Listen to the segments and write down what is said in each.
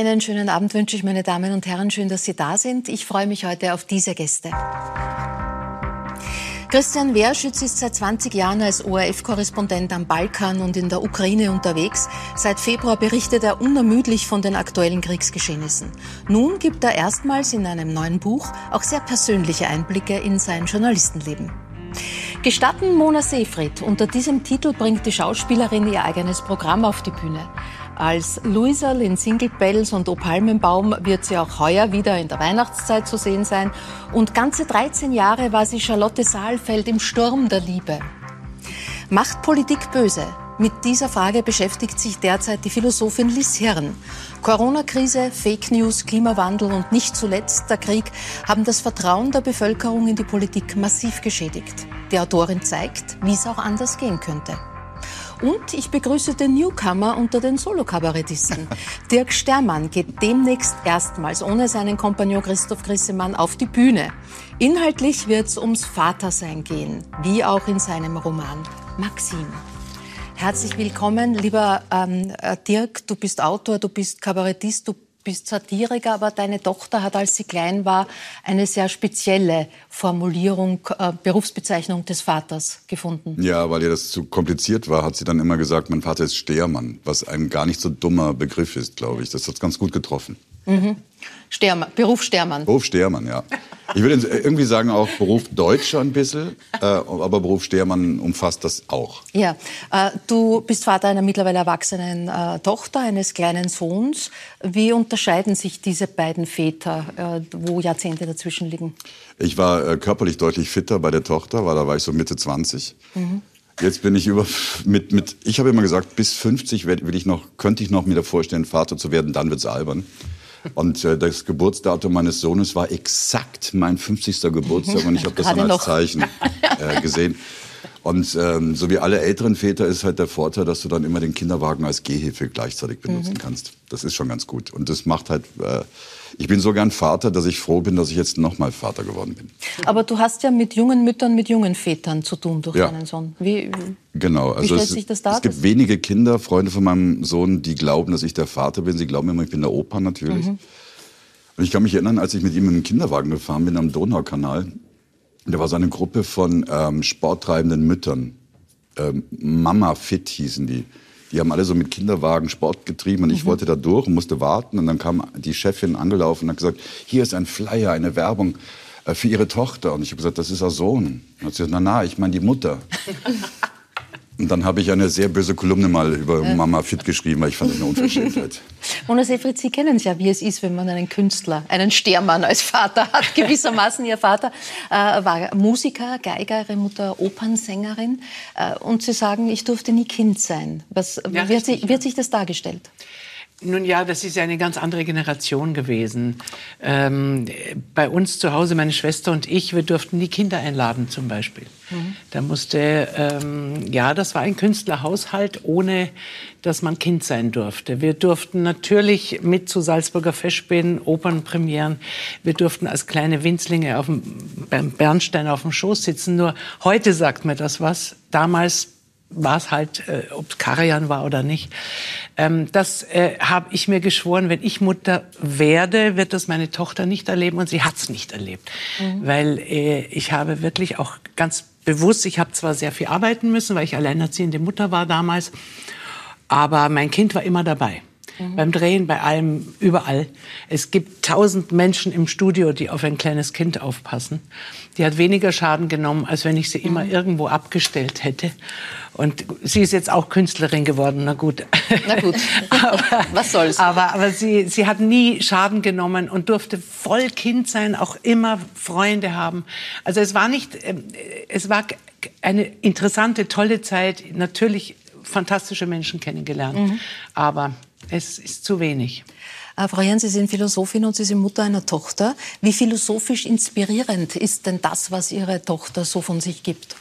Einen schönen Abend wünsche ich, meine Damen und Herren. Schön, dass Sie da sind. Ich freue mich heute auf diese Gäste. Christian Wehrschütz ist seit 20 Jahren als ORF-Korrespondent am Balkan und in der Ukraine unterwegs. Seit Februar berichtet er unermüdlich von den aktuellen Kriegsgeschehnissen. Nun gibt er erstmals in einem neuen Buch auch sehr persönliche Einblicke in sein Journalistenleben. Gestatten Mona Seefried. Unter diesem Titel bringt die Schauspielerin ihr eigenes Programm auf die Bühne. Als Luisal in Single Bells und O Palmenbaum wird sie auch heuer wieder in der Weihnachtszeit zu sehen sein. Und ganze 13 Jahre war sie Charlotte Saalfeld im Sturm der Liebe. Macht Politik böse? Mit dieser Frage beschäftigt sich derzeit die Philosophin Liz Hirn. Corona-Krise, Fake News, Klimawandel und nicht zuletzt der Krieg haben das Vertrauen der Bevölkerung in die Politik massiv geschädigt. Die Autorin zeigt, wie es auch anders gehen könnte. Und ich begrüße den Newcomer unter den Solokabarettisten. Dirk Stermann geht demnächst erstmals ohne seinen Kompagnon Christoph Grissemann auf die Bühne. Inhaltlich wird es ums Vatersein gehen, wie auch in seinem Roman Maxim. Herzlich willkommen, lieber ähm, äh, Dirk. Du bist Autor, du bist Kabarettist, du bist Satiriker, aber deine Tochter hat, als sie klein war, eine sehr spezielle Formulierung, äh, Berufsbezeichnung des Vaters gefunden. Ja, weil ihr das zu kompliziert war, hat sie dann immer gesagt, mein Vater ist Stehermann, was ein gar nicht so dummer Begriff ist, glaube ich. Das hat ganz gut getroffen. Mhm. Stehrmann, Beruf Stehrmann. Beruf Stehrmann, ja. Ich würde irgendwie sagen auch Beruf Deutscher ein bisschen, äh, aber Beruf Stehrmann umfasst das auch. Ja, äh, du bist Vater einer mittlerweile erwachsenen äh, Tochter, eines kleinen Sohns. Wie unterscheiden sich diese beiden Väter, äh, wo Jahrzehnte dazwischen liegen? Ich war äh, körperlich deutlich fitter bei der Tochter, weil da war ich so Mitte 20. Mhm. Jetzt bin ich über mit mit. Ich habe immer gesagt, bis 50 will ich noch, könnte ich noch mir vorstellen, Vater zu werden. Dann wird's albern. Und äh, das Geburtsdatum meines Sohnes war exakt mein 50. Geburtstag und ich habe das dann als noch. Zeichen äh, gesehen. Und ähm, so wie alle älteren Väter ist halt der Vorteil, dass du dann immer den Kinderwagen als Gehhilfe gleichzeitig benutzen mhm. kannst. Das ist schon ganz gut. Und das macht halt, äh, ich bin so gern Vater, dass ich froh bin, dass ich jetzt nochmal Vater geworden bin. Aber du hast ja mit jungen Müttern, mit jungen Vätern zu tun durch ja. deinen Sohn. Wie, genau. Also wie stellt sich das dar? Es gibt wenige Kinder, Freunde von meinem Sohn, die glauben, dass ich der Vater bin. Sie glauben immer, ich bin der Opa natürlich. Mhm. Und ich kann mich erinnern, als ich mit ihm im Kinderwagen gefahren bin am Donaukanal, da war so eine Gruppe von ähm, sporttreibenden Müttern. Ähm, Mama Fit hießen die. Die haben alle so mit Kinderwagen Sport getrieben und ich mhm. wollte da durch und musste warten. Und dann kam die Chefin angelaufen und hat gesagt, hier ist ein Flyer, eine Werbung äh, für ihre Tochter. Und ich habe gesagt, das ist ihr Sohn. Und hat sie gesagt, na na, ich meine die Mutter. Und dann habe ich eine sehr böse Kolumne mal über Mama Fit geschrieben, weil ich fand das eine Unverschämtheit. Mona Sefrit, Sie kennen es ja, wie es ist, wenn man einen Künstler, einen Stermann als Vater hat. Gewissermaßen Ihr Vater äh, war Musiker, Geiger, Ihre Mutter Opernsängerin. Äh, und Sie sagen, ich durfte nie Kind sein. Was, ja, wird, richtig, sich, wird sich das dargestellt? Nun ja, das ist ja eine ganz andere Generation gewesen. Ähm, bei uns zu Hause, meine Schwester und ich, wir durften nie Kinder einladen zum Beispiel. Mhm. Da musste, ähm, ja, das war ein Künstlerhaushalt, ohne dass man Kind sein durfte. Wir durften natürlich mit zu Salzburger Festspielen, Opernpremieren. Wir durften als kleine Winzlinge auf dem Bernstein auf dem Schoß sitzen. Nur heute sagt mir das was. Damals war es halt, äh, ob Karajan war oder nicht. Ähm, das äh, habe ich mir geschworen, wenn ich Mutter werde, wird das meine Tochter nicht erleben und sie hat es nicht erlebt. Mhm. Weil äh, ich habe wirklich auch ganz bewusst, ich habe zwar sehr viel arbeiten müssen, weil ich alleinerziehende Mutter war damals, aber mein Kind war immer dabei. Mhm. Beim Drehen, bei allem, überall. Es gibt tausend Menschen im Studio, die auf ein kleines Kind aufpassen. Die hat weniger Schaden genommen, als wenn ich sie immer mhm. irgendwo abgestellt hätte. Und sie ist jetzt auch Künstlerin geworden, na gut. Na gut, aber, was soll's. Aber, aber sie, sie hat nie Schaden genommen und durfte voll Kind sein, auch immer Freunde haben. Also es war nicht, ähm, es war eine interessante, tolle Zeit, natürlich fantastische Menschen kennengelernt, mhm. aber es ist zu wenig. Äh, Frau Jahn, Sie sind Philosophin und Sie sind Mutter einer Tochter. Wie philosophisch inspirierend ist denn das, was Ihre Tochter so von sich gibt?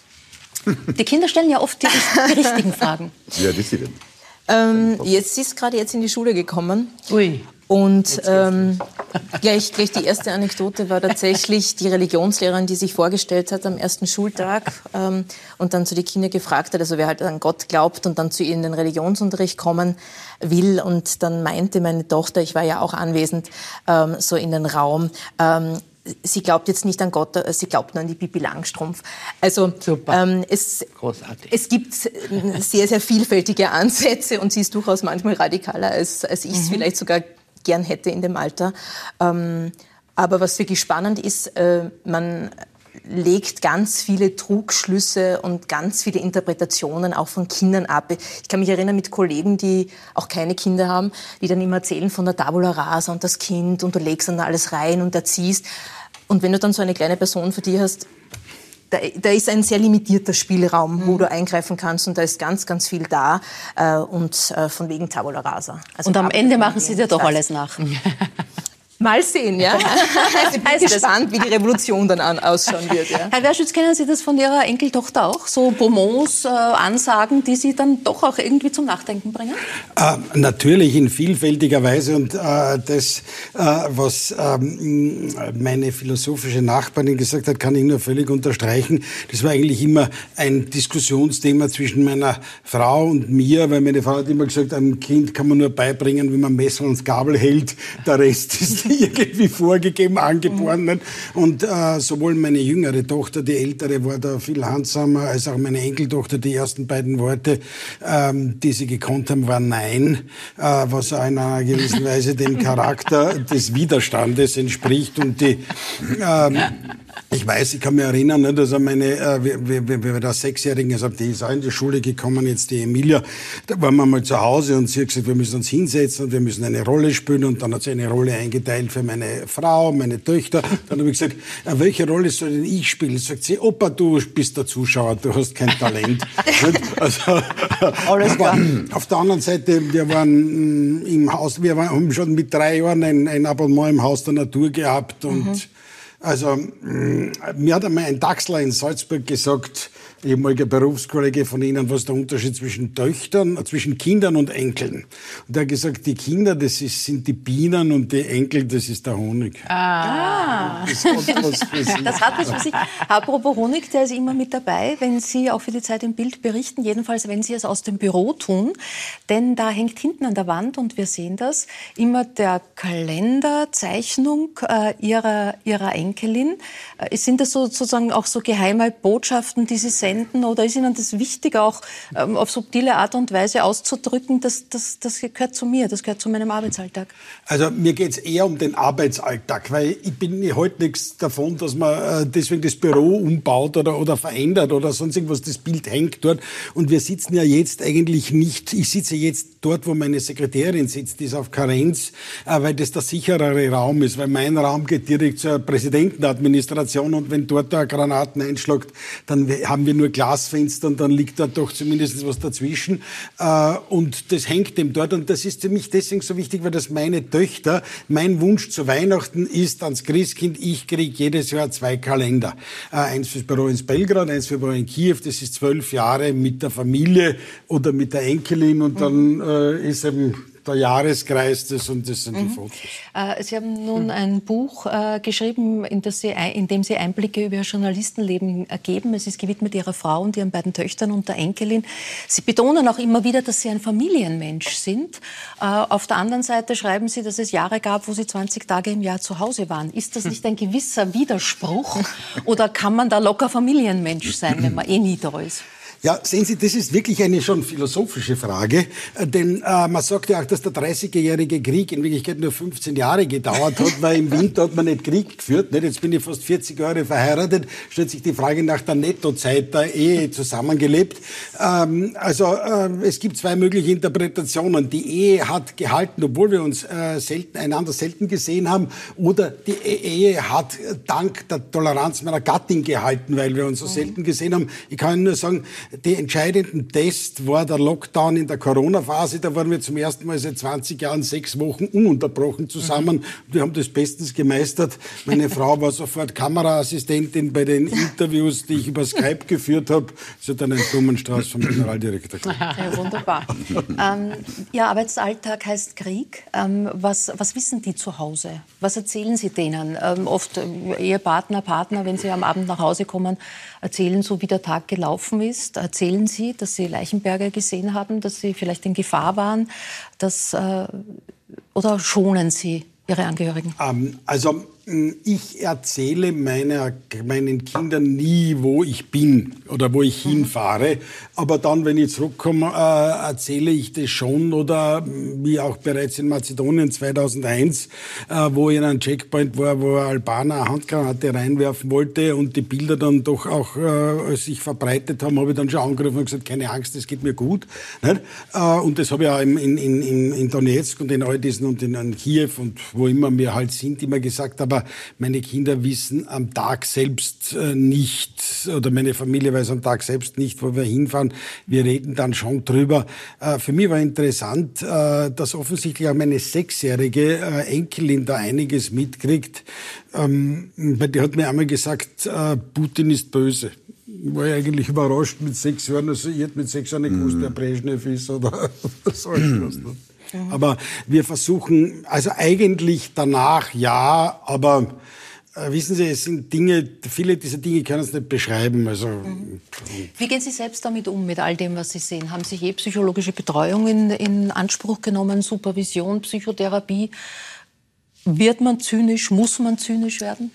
Die Kinder stellen ja oft die, die richtigen Fragen. Alt ist sie denn? Ähm, jetzt ist gerade jetzt in die Schule gekommen. Ui. Und ähm, Gleich, gleich die erste Anekdote war tatsächlich die Religionslehrerin, die sich vorgestellt hat am ersten Schultag ähm, und dann zu den Kindern gefragt hat, also wer halt an Gott glaubt und dann zu ihr in den Religionsunterricht kommen will. Und dann meinte meine Tochter, ich war ja auch anwesend, ähm, so in den Raum, ähm, sie glaubt jetzt nicht an Gott, äh, sie glaubt nur an die Bibi Langstrumpf. Also ähm, es, es gibt sehr, sehr vielfältige Ansätze und sie ist durchaus manchmal radikaler, als, als ich es mhm. vielleicht sogar gern hätte in dem Alter. Ähm, aber was wirklich spannend ist, äh, man legt ganz viele Trugschlüsse und ganz viele Interpretationen auch von Kindern ab. Ich kann mich erinnern mit Kollegen, die auch keine Kinder haben, die dann immer erzählen von der Tabula rasa und das Kind und du legst dann alles rein und erziehst. Und wenn du dann so eine kleine Person für dich hast, da, da ist ein sehr limitierter Spielraum, wo mhm. du eingreifen kannst und da ist ganz, ganz viel da äh, und äh, von wegen Tabula rasa. Also und am Ende machen sie dir doch alles nach. Mal sehen, ja. ich bin gespannt, wie die Revolution dann ausschauen wird. Ja. Herr Werschütz, kennen Sie das von Ihrer Enkeltochter auch? So Bonbons, äh, Ansagen, die Sie dann doch auch irgendwie zum Nachdenken bringen? Äh, natürlich in vielfältiger Weise. Und äh, das, äh, was ähm, meine philosophische Nachbarin gesagt hat, kann ich nur völlig unterstreichen. Das war eigentlich immer ein Diskussionsthema zwischen meiner Frau und mir, weil meine Frau hat immer gesagt, einem Kind kann man nur beibringen, wie man Messer und Gabel hält. Der Rest ist irgendwie vorgegeben, angeboren. Mhm. Und äh, sowohl meine jüngere Tochter, die ältere, war da viel handsamer, als auch meine Enkeltochter. Die ersten beiden Worte, ähm, die sie gekonnt haben, waren Nein, äh, was in einer gewissen Weise dem Charakter des Widerstandes entspricht. Und die ähm, ich weiß, ich kann mich erinnern, ne, dass meine, äh, wie wir da Sechsjährigen, also die ist auch in die Schule gekommen, jetzt die Emilia, da waren wir mal zu Hause und sie hat gesagt, wir müssen uns hinsetzen und wir müssen eine Rolle spielen und dann hat sie eine Rolle eingeteilt für meine Frau, meine Töchter. Dann habe ich gesagt, welche Rolle soll denn ich spielen? Sagt sie, Opa, du bist der Zuschauer, du hast kein Talent. also, Alles klar. Auf der anderen Seite, wir waren mm, im Haus, wir haben schon mit drei Jahren ein, ein Abonnement im Haus der Natur gehabt und mhm also, mm, mir hat einmal ein Dachsler in Salzburg gesagt, ehemaliger Berufskollege von Ihnen, was der Unterschied zwischen Töchtern, zwischen Kindern und Enkeln. Und er hat gesagt, die Kinder, das ist, sind die Bienen und die Enkel, das ist der Honig. Ah. Das hat was für Sie. Das hat was für Sie. Apropos Honig, der ist immer mit dabei, wenn Sie auch für die Zeit im Bild berichten, jedenfalls wenn Sie es aus dem Büro tun. Denn da hängt hinten an der Wand, und wir sehen das, immer der Kalenderzeichnung äh, ihrer, ihrer Enkelin. Äh, sind das sozusagen auch so geheime Botschaften, die Sie selbst senden? Oder ist Ihnen das wichtig, auch ähm, auf subtile Art und Weise auszudrücken, dass das, das gehört zu mir, das gehört zu meinem Arbeitsalltag? Also mir geht es eher um den Arbeitsalltag, weil ich bin ich halte nichts davon, dass man äh, deswegen das Büro umbaut oder, oder verändert oder sonst irgendwas, das Bild hängt dort. Und wir sitzen ja jetzt eigentlich nicht, ich sitze jetzt dort, wo meine Sekretärin sitzt, die ist auf Karenz, äh, weil das der sicherere Raum ist, weil mein Raum geht direkt zur Präsidentenadministration und wenn dort da Granaten einschlägt, dann haben wir nur Glasfenster und dann liegt da doch zumindest was dazwischen. Äh, und das hängt dem dort. Und das ist für mich deswegen so wichtig, weil das meine Töchter, mein Wunsch zu Weihnachten ist ans Christkind, ich kriege jedes Jahr zwei Kalender. Äh, eins fürs Büro in Belgrad, eins für Büro in Kiew. Das ist zwölf Jahre mit der Familie oder mit der Enkelin und dann äh, ist eben der Jahreskreis das und das sind mhm. die Fotos. Äh, Sie haben nun mhm. ein Buch äh, geschrieben, in, Sie, in, dem Sie Einblicke über Ihr Journalistenleben geben. Es ist gewidmet Ihrer Frau und Ihren beiden Töchtern und der Enkelin. Sie betonen auch immer wieder, dass Sie ein Familienmensch sind. Äh, auf der anderen Seite schreiben Sie, dass es Jahre gab, wo Sie 20 Tage im Jahr zu Hause waren. Ist das nicht ein gewisser Widerspruch? Oder kann man da locker Familienmensch sein, wenn man eh nie da ist? Ja, sehen Sie, das ist wirklich eine schon philosophische Frage, äh, denn äh, man sagt ja auch, dass der 30-jährige Krieg in Wirklichkeit nur 15 Jahre gedauert hat, weil im Winter hat man nicht Krieg geführt. Nicht? Jetzt bin ich fast 40 Jahre verheiratet, stellt sich die Frage nach der Nettozeit der Ehe zusammengelebt. Ähm, also äh, es gibt zwei mögliche Interpretationen. Die Ehe hat gehalten, obwohl wir uns äh, selten, einander selten gesehen haben, oder die e Ehe hat dank der Toleranz meiner Gattin gehalten, weil wir uns so selten gesehen haben. Ich kann nur sagen, die entscheidenden Test war der Lockdown in der Corona-Phase. Da waren wir zum ersten Mal seit 20 Jahren sechs Wochen ununterbrochen zusammen. Mhm. Wir haben das bestens gemeistert. Meine Frau war sofort Kameraassistentin bei den Interviews, die ich über Skype geführt habe. Sie hat dann einen Blumenstrauß vom Generaldirektor. Ja, wunderbar. ähm, Ihr Arbeitsalltag heißt Krieg. Ähm, was, was wissen die zu Hause? Was erzählen Sie denen? Ähm, oft äh, Ehepartner, Partner, wenn sie am Abend nach Hause kommen, erzählen so, wie der Tag gelaufen ist. Erzählen Sie, dass Sie Leichenberger gesehen haben, dass Sie vielleicht in Gefahr waren. Dass, äh, oder schonen Sie Ihre Angehörigen? Ähm, also ich erzähle meiner, meinen Kindern nie, wo ich bin oder wo ich hinfahre. Aber dann, wenn ich zurückkomme, äh, erzähle ich das schon. Oder wie auch bereits in Mazedonien 2001, äh, wo ich in einem Checkpoint war, wo ein Albaner eine Handgranate reinwerfen wollte und die Bilder dann doch auch äh, sich verbreitet haben, habe ich dann schon angerufen und gesagt, keine Angst, es geht mir gut. Und das habe ich auch in, in, in, in Donetsk und in all diesen und in, in Kiew und wo immer wir halt sind, immer gesagt, aber meine Kinder wissen am Tag selbst äh, nicht, oder meine Familie weiß am Tag selbst nicht, wo wir hinfahren. Wir reden dann schon drüber. Äh, für mich war interessant, äh, dass offensichtlich auch meine sechsjährige Enkelin da einiges mitkriegt. Ähm, die hat mir einmal gesagt, Putin ist böse war ich eigentlich überrascht mit sechs Jahren. Also ich hätte mit sechs Jahren nicht gewusst, wer Brezhnev ist oder so etwas. Mhm. Aber wir versuchen, also eigentlich danach ja, aber äh, wissen Sie, es sind Dinge, viele dieser Dinge können es nicht beschreiben. Also, mhm. Wie gehen Sie selbst damit um, mit all dem, was Sie sehen? Haben Sie je psychologische Betreuung in, in Anspruch genommen, Supervision, Psychotherapie? Wird man zynisch? Muss man zynisch werden?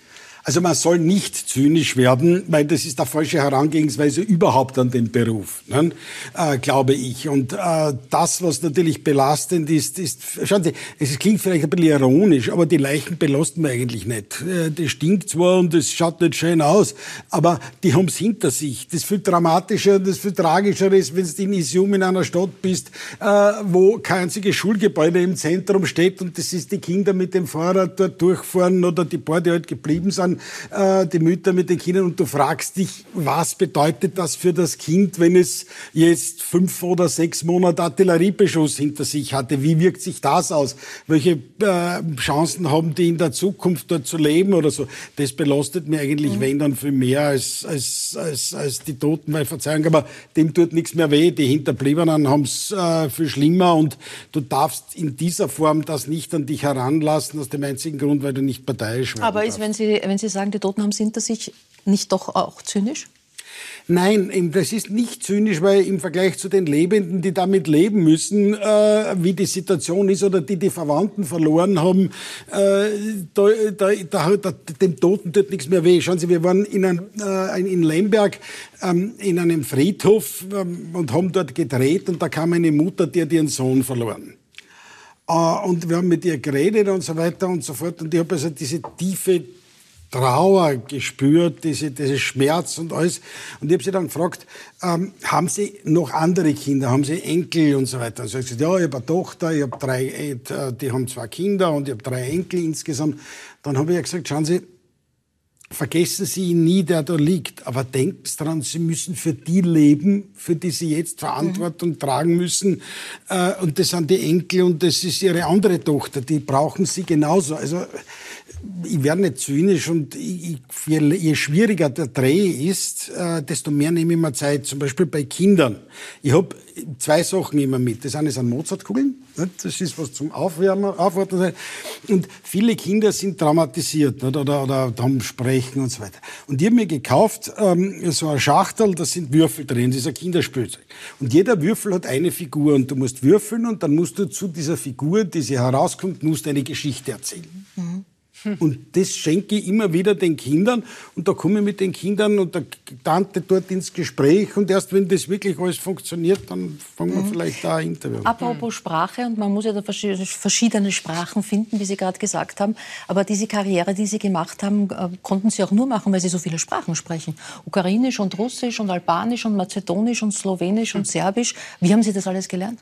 Also man soll nicht zynisch werden, weil das ist der falsche Herangehensweise überhaupt an den Beruf, ne? äh, glaube ich. Und äh, das, was natürlich belastend ist, ist, schauen Sie, es klingt vielleicht ein bisschen ironisch, aber die Leichen belasten wir eigentlich nicht. Äh, das stinkt zwar und es schaut nicht schön aus, aber die haben es hinter sich. Das viel dramatischer, das viel tragischer ist, wenn du in Isium in einer Stadt bist, äh, wo kein einziges Schulgebäude im Zentrum steht und das ist die Kinder mit dem Fahrrad dort durchfahren oder die paar, die halt geblieben sind äh, die Mütter mit den Kindern und du fragst dich, was bedeutet das für das Kind, wenn es jetzt fünf oder sechs Monate Artilleriebeschuss hinter sich hatte? Wie wirkt sich das aus? Welche äh, Chancen haben die in der Zukunft dort zu leben oder so? Das belastet mir eigentlich, mhm. wenn dann viel mehr als, als, als, als die Toten, weil Verzeihung, aber dem tut nichts mehr weh. Die Hinterbliebenen haben es äh, viel schlimmer und du darfst in dieser Form das nicht an dich heranlassen, aus dem einzigen Grund, weil du nicht parteiisch werden Aber ist, wenn Sie, wenn Sie Sie sagen, die Toten haben es hinter sich, nicht doch auch zynisch? Nein, das ist nicht zynisch, weil im Vergleich zu den Lebenden, die damit leben müssen, äh, wie die Situation ist oder die die Verwandten verloren haben, äh, da, da, da, da, dem Toten tut nichts mehr weh. Schauen Sie, wir waren in, ein, äh, in Lemberg ähm, in einem Friedhof ähm, und haben dort gedreht und da kam eine Mutter, die hat ihren Sohn verloren. Uh, und wir haben mit ihr geredet und so weiter und so fort. Und ich habe also diese tiefe Trauer gespürt, diese, diese Schmerz und alles. Und ich habe sie dann gefragt, ähm, haben Sie noch andere Kinder, haben Sie Enkel und so weiter? Und so ich gesagt, ja, ich habe eine Tochter, ich habe drei, äh, die haben zwei Kinder und ich habe drei Enkel insgesamt. Dann habe ich gesagt, schauen Sie, vergessen Sie ihn nie, der da liegt, aber denken Sie daran, Sie müssen für die leben, für die Sie jetzt Verantwortung mhm. tragen müssen. Äh, und das sind die Enkel und das ist Ihre andere Tochter, die brauchen Sie genauso. Also ich werde nicht zynisch und ich, je schwieriger der Dreh ist, äh, desto mehr nehme ich mir Zeit. Zum Beispiel bei Kindern. Ich habe zwei Sachen immer mit. Das eine sind Mozartkugeln. Das ist was zum Aufwärmen, Aufwarten. Und viele Kinder sind traumatisiert oder, oder, oder haben Sprechen und so weiter. Und die haben mir gekauft ähm, so eine Schachtel, da sind Würfel drin, das ist ein Kinderspielzeug. Und jeder Würfel hat eine Figur und du musst würfeln und dann musst du zu dieser Figur, die sie herauskommt, musst eine Geschichte erzählen. Mhm. Und das schenke ich immer wieder den Kindern. Und da komme ich mit den Kindern und der Tante dort ins Gespräch. Und erst wenn das wirklich alles funktioniert, dann fangen wir mhm. vielleicht da ein Interview. Apropos Sprache, und man muss ja da verschiedene Sprachen finden, wie Sie gerade gesagt haben. Aber diese Karriere, die Sie gemacht haben, äh, konnten Sie auch nur machen, weil Sie so viele Sprachen sprechen. Ukrainisch und Russisch und Albanisch und Mazedonisch und Slowenisch und Serbisch. Wie haben Sie das alles gelernt?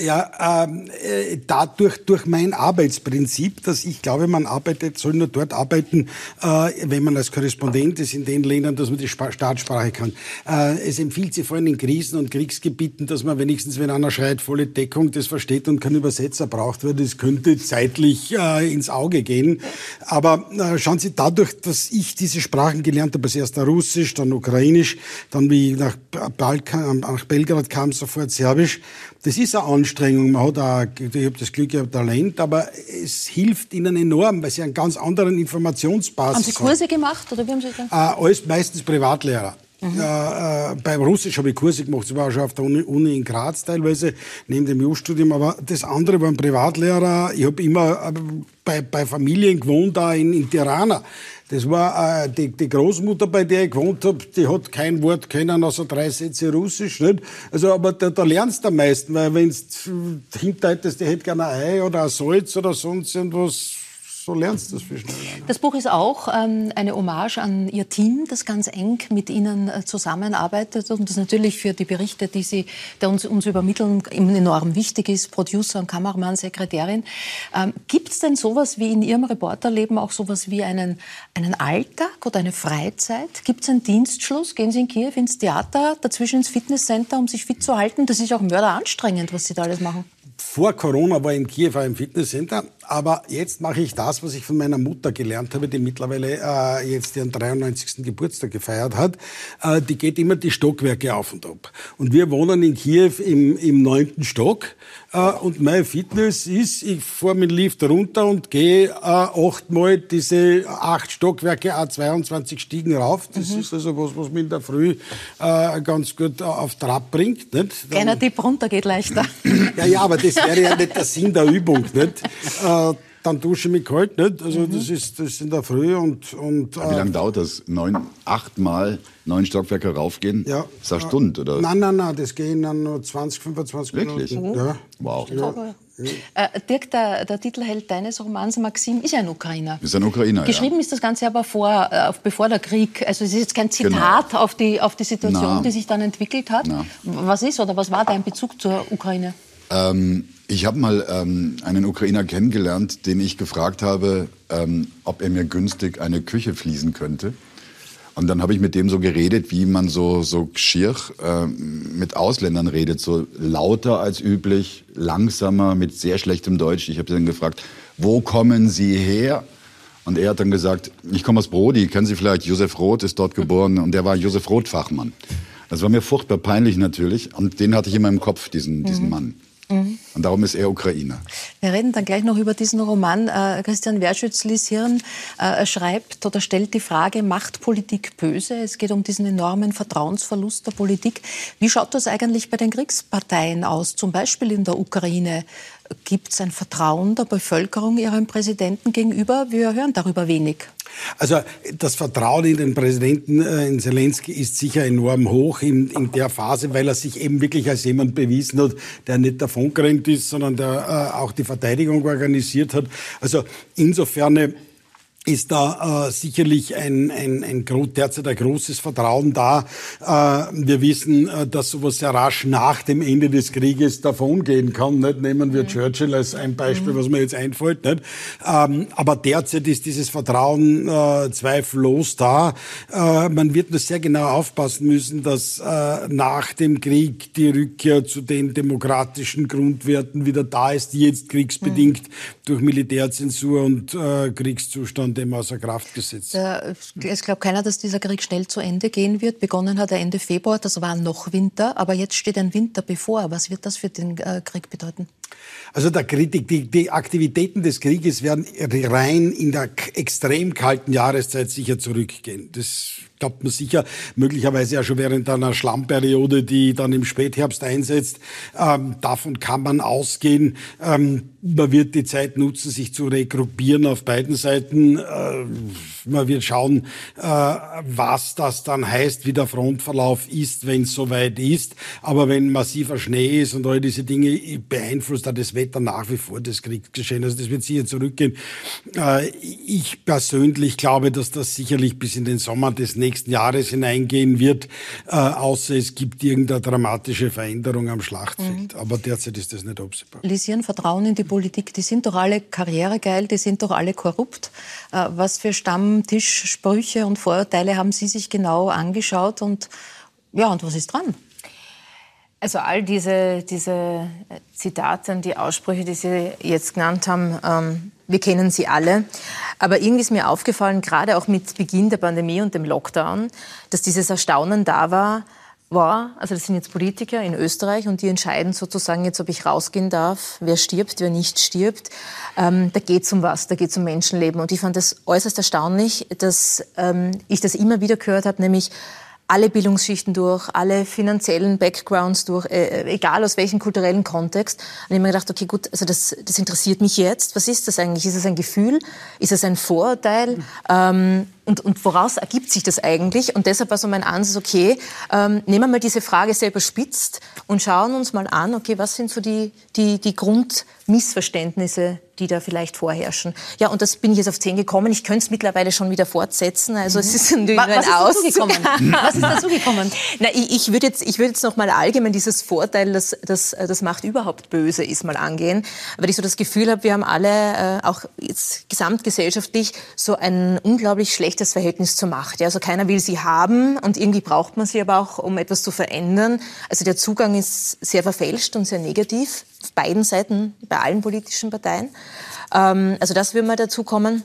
Ja, ähm, äh, dadurch durch mein Arbeitsprinzip, dass ich glaube, man arbeitet, soll nur dort arbeiten, äh, wenn man als Korrespondent ist in den Ländern, dass man die Sp Staatssprache kann. Äh, es empfiehlt sich vor allem in Krisen- und Kriegsgebieten, dass man wenigstens, wenn einer schreit, volle Deckung, das versteht und kein Übersetzer braucht, weil das könnte zeitlich äh, ins Auge gehen. Aber äh, schauen Sie, dadurch, dass ich diese Sprachen gelernt habe, als erster Russisch, dann Ukrainisch, dann wie ich nach, Balkan, nach Belgrad kam, sofort Serbisch, das ist eine Anstrengung. Man hat auch, ich habe das Glück, ich habe Talent, aber es hilft ihnen enorm, weil sie einen ganz anderen Informationsbasis haben. Sie Kurse haben. gemacht oder wie haben Sie das? Äh, alles meistens Privatlehrer. Mhm. Äh, äh, beim Russisch habe ich Kurse gemacht, ich war auch schon auf der Uni, Uni in Graz teilweise, neben dem Jurastudium, aber das andere waren Privatlehrer. Ich habe immer äh, bei, bei Familien gewohnt, da in, in Tirana. Das war äh, die, die Großmutter, bei der ich gewohnt habe, die hat kein Wort können, außer drei Sätze Russisch. Nicht? Also, aber da, da lernst du am meisten, weil wenn du hinterhaltest, die hätte gerne ein Ei oder ein Salz oder sonst irgendwas, so lernst du das viel schneller. Das Buch ist auch ähm, eine Hommage an Ihr Team, das ganz eng mit Ihnen äh, zusammenarbeitet und das natürlich für die Berichte, die Sie der uns, uns übermitteln, enorm wichtig ist. Producer und Kameramann, Sekretärin. Ähm, Gibt es denn sowas wie in Ihrem Reporterleben auch sowas wie einen, einen Alltag oder eine Freizeit? Gibt es einen Dienstschluss? Gehen Sie in Kiew ins Theater, dazwischen ins Fitnesscenter, um sich fit zu halten? Das ist auch mörderanstrengend, was Sie da alles machen. Vor Corona war ich in Kiew auch im Fitnesscenter, aber jetzt mache ich das, was ich von meiner Mutter gelernt habe, die mittlerweile äh, jetzt ihren 93. Geburtstag gefeiert hat. Äh, die geht immer die Stockwerke auf und ab. Und wir wohnen in Kiew im, im neunten Stock äh, und mein Fitness ist, ich fahre mit dem Lift runter und gehe äh, achtmal diese acht Stockwerke, a 22 Stiegen rauf. Das mhm. ist also was, was mich in der Früh äh, ganz gut auf Trab bringt. Nicht? Kleiner Tipp runter geht leichter. ja, ja, aber das wäre ja nicht der Sinn der Übung. Nicht? Äh, dann dusche ich mich kalt, nicht? Also mhm. das ist das ist in der Früh und und. Wie lange dauert das? Neun, achtmal neun Stockwerke raufgehen? Ja. Das ist eine Stunde, oder? Nein, nein, nein, das gehen dann nur 20, 25 Wirklich? Minuten. Wirklich? Ja. Wow. Ja. Äh, Dirk, der, der, Titelheld deines Romans, Maxim, ist ein Ukrainer. Ist ein Ukrainer, Geschrieben ja. ist das Ganze aber vor, äh, bevor der Krieg. Also es ist jetzt kein Zitat genau. auf, die, auf die Situation, Na. die sich dann entwickelt hat. Na. Was ist oder was war dein Bezug zur Ukraine? Ähm, ich habe mal ähm, einen Ukrainer kennengelernt, den ich gefragt habe, ähm, ob er mir günstig eine Küche fließen könnte. Und dann habe ich mit dem so geredet, wie man so, so schier äh, mit Ausländern redet, so lauter als üblich, langsamer, mit sehr schlechtem Deutsch. Ich habe dann gefragt, wo kommen Sie her? Und er hat dann gesagt, ich komme aus Brody, kennen Sie vielleicht, Josef Roth ist dort geboren und der war Josef Roth Fachmann. Das war mir furchtbar peinlich natürlich und den hatte ich in meinem Kopf, diesen, diesen mhm. Mann. Mhm. Und darum ist er Ukrainer. Wir reden dann gleich noch über diesen Roman. Äh, Christian Werschütz-Lies Hirn äh, schreibt oder stellt die Frage, macht Politik böse? Es geht um diesen enormen Vertrauensverlust der Politik. Wie schaut das eigentlich bei den Kriegsparteien aus, zum Beispiel in der Ukraine? Gibt es ein Vertrauen der Bevölkerung ihrem Präsidenten gegenüber? Wir hören darüber wenig. Also das Vertrauen in den Präsidenten, äh, in Zelensky, ist sicher enorm hoch in, in der Phase, weil er sich eben wirklich als jemand bewiesen hat, der nicht davongerannt ist, sondern der äh, auch die Verteidigung organisiert hat. Also insofern ist da äh, sicherlich ein, ein, ein derzeit ein großes Vertrauen da. Äh, wir wissen, äh, dass sowas sehr rasch nach dem Ende des Krieges davongehen kann. Nicht? Nehmen wir mhm. Churchill als ein Beispiel, mhm. was mir jetzt einfällt. Nicht? Ähm, aber derzeit ist dieses Vertrauen äh, zweifellos da. Äh, man wird nur sehr genau aufpassen müssen, dass äh, nach dem Krieg die Rückkehr zu den demokratischen Grundwerten wieder da ist, die jetzt kriegsbedingt mhm. durch Militärzensur und äh, Kriegszustand dem außer Kraft gesetzt. es glaubt keiner, dass dieser Krieg schnell zu Ende gehen wird. Begonnen hat er Ende Februar, das war noch Winter, aber jetzt steht ein Winter bevor. Was wird das für den äh, Krieg bedeuten? Also der Kritik, die, die Aktivitäten des Krieges werden rein in der extrem kalten Jahreszeit sicher zurückgehen. Das glaubt man sicher, möglicherweise ja schon während einer Schlammperiode, die dann im Spätherbst einsetzt. Ähm, davon kann man ausgehen. Ähm, man wird die Zeit nutzen, sich zu regruppieren auf beiden Seiten. Äh, man wird schauen, äh, was das dann heißt, wie der Frontverlauf ist, wenn es soweit ist. Aber wenn massiver Schnee ist und all diese Dinge, beeinflusst da das Wetter nach wie vor das Kriegsgeschehen. Also das wird sicher zurückgehen. Äh, ich persönlich glaube, dass das sicherlich bis in den Sommer des nächsten Jahres hineingehen wird, äh, außer es gibt irgendeine dramatische Veränderung am Schlachtfeld. Mhm. Aber derzeit ist das nicht absehbar. Lisieren Vertrauen in die Politik, die sind doch alle karrieregeil, die sind doch alle korrupt. Äh, was für Stammtischsprüche und Vorurteile haben Sie sich genau angeschaut und ja, und was ist dran? Also all diese, diese Zitate und die Aussprüche, die Sie jetzt genannt haben, ähm, wir kennen sie alle. Aber irgendwie ist mir aufgefallen, gerade auch mit Beginn der Pandemie und dem Lockdown, dass dieses Erstaunen da war, war, also das sind jetzt Politiker in Österreich und die entscheiden sozusagen jetzt, ob ich rausgehen darf, wer stirbt, wer nicht stirbt. Ähm, da geht es um was, da geht es um Menschenleben. Und ich fand das äußerst erstaunlich, dass ähm, ich das immer wieder gehört habe, nämlich alle Bildungsschichten durch, alle finanziellen Backgrounds durch, äh, egal aus welchem kulturellen Kontext. Und ich habe mir gedacht, okay, gut, also das, das interessiert mich jetzt. Was ist das eigentlich? Ist es ein Gefühl? Ist es ein Vorurteil? Mhm. Ähm, und, und woraus ergibt sich das eigentlich? Und deshalb war so mein Ansatz, okay, ähm, nehmen wir mal diese Frage selber spitzt und schauen uns mal an, okay, was sind so die, die, die Grundmissverständnisse, die da vielleicht vorherrschen. Ja, und das bin ich jetzt auf 10 gekommen. Ich könnte es mittlerweile schon wieder fortsetzen. Also mhm. es ist natürlich was, ein was ist dazu gekommen? was ist dazu gekommen? Na, ich, ich würde jetzt, ich würde jetzt noch mal allgemein dieses Vorteil, dass, dass das Macht überhaupt böse ist, mal angehen. Weil ich so das Gefühl habe, wir haben alle, äh, auch jetzt gesamtgesellschaftlich, so ein unglaublich schlechtes schlechtes Verhältnis zur Macht. Ja, also keiner will sie haben und irgendwie braucht man sie aber auch, um etwas zu verändern. Also der Zugang ist sehr verfälscht und sehr negativ auf beiden Seiten, bei allen politischen Parteien. Ähm, also das würde mal dazu kommen.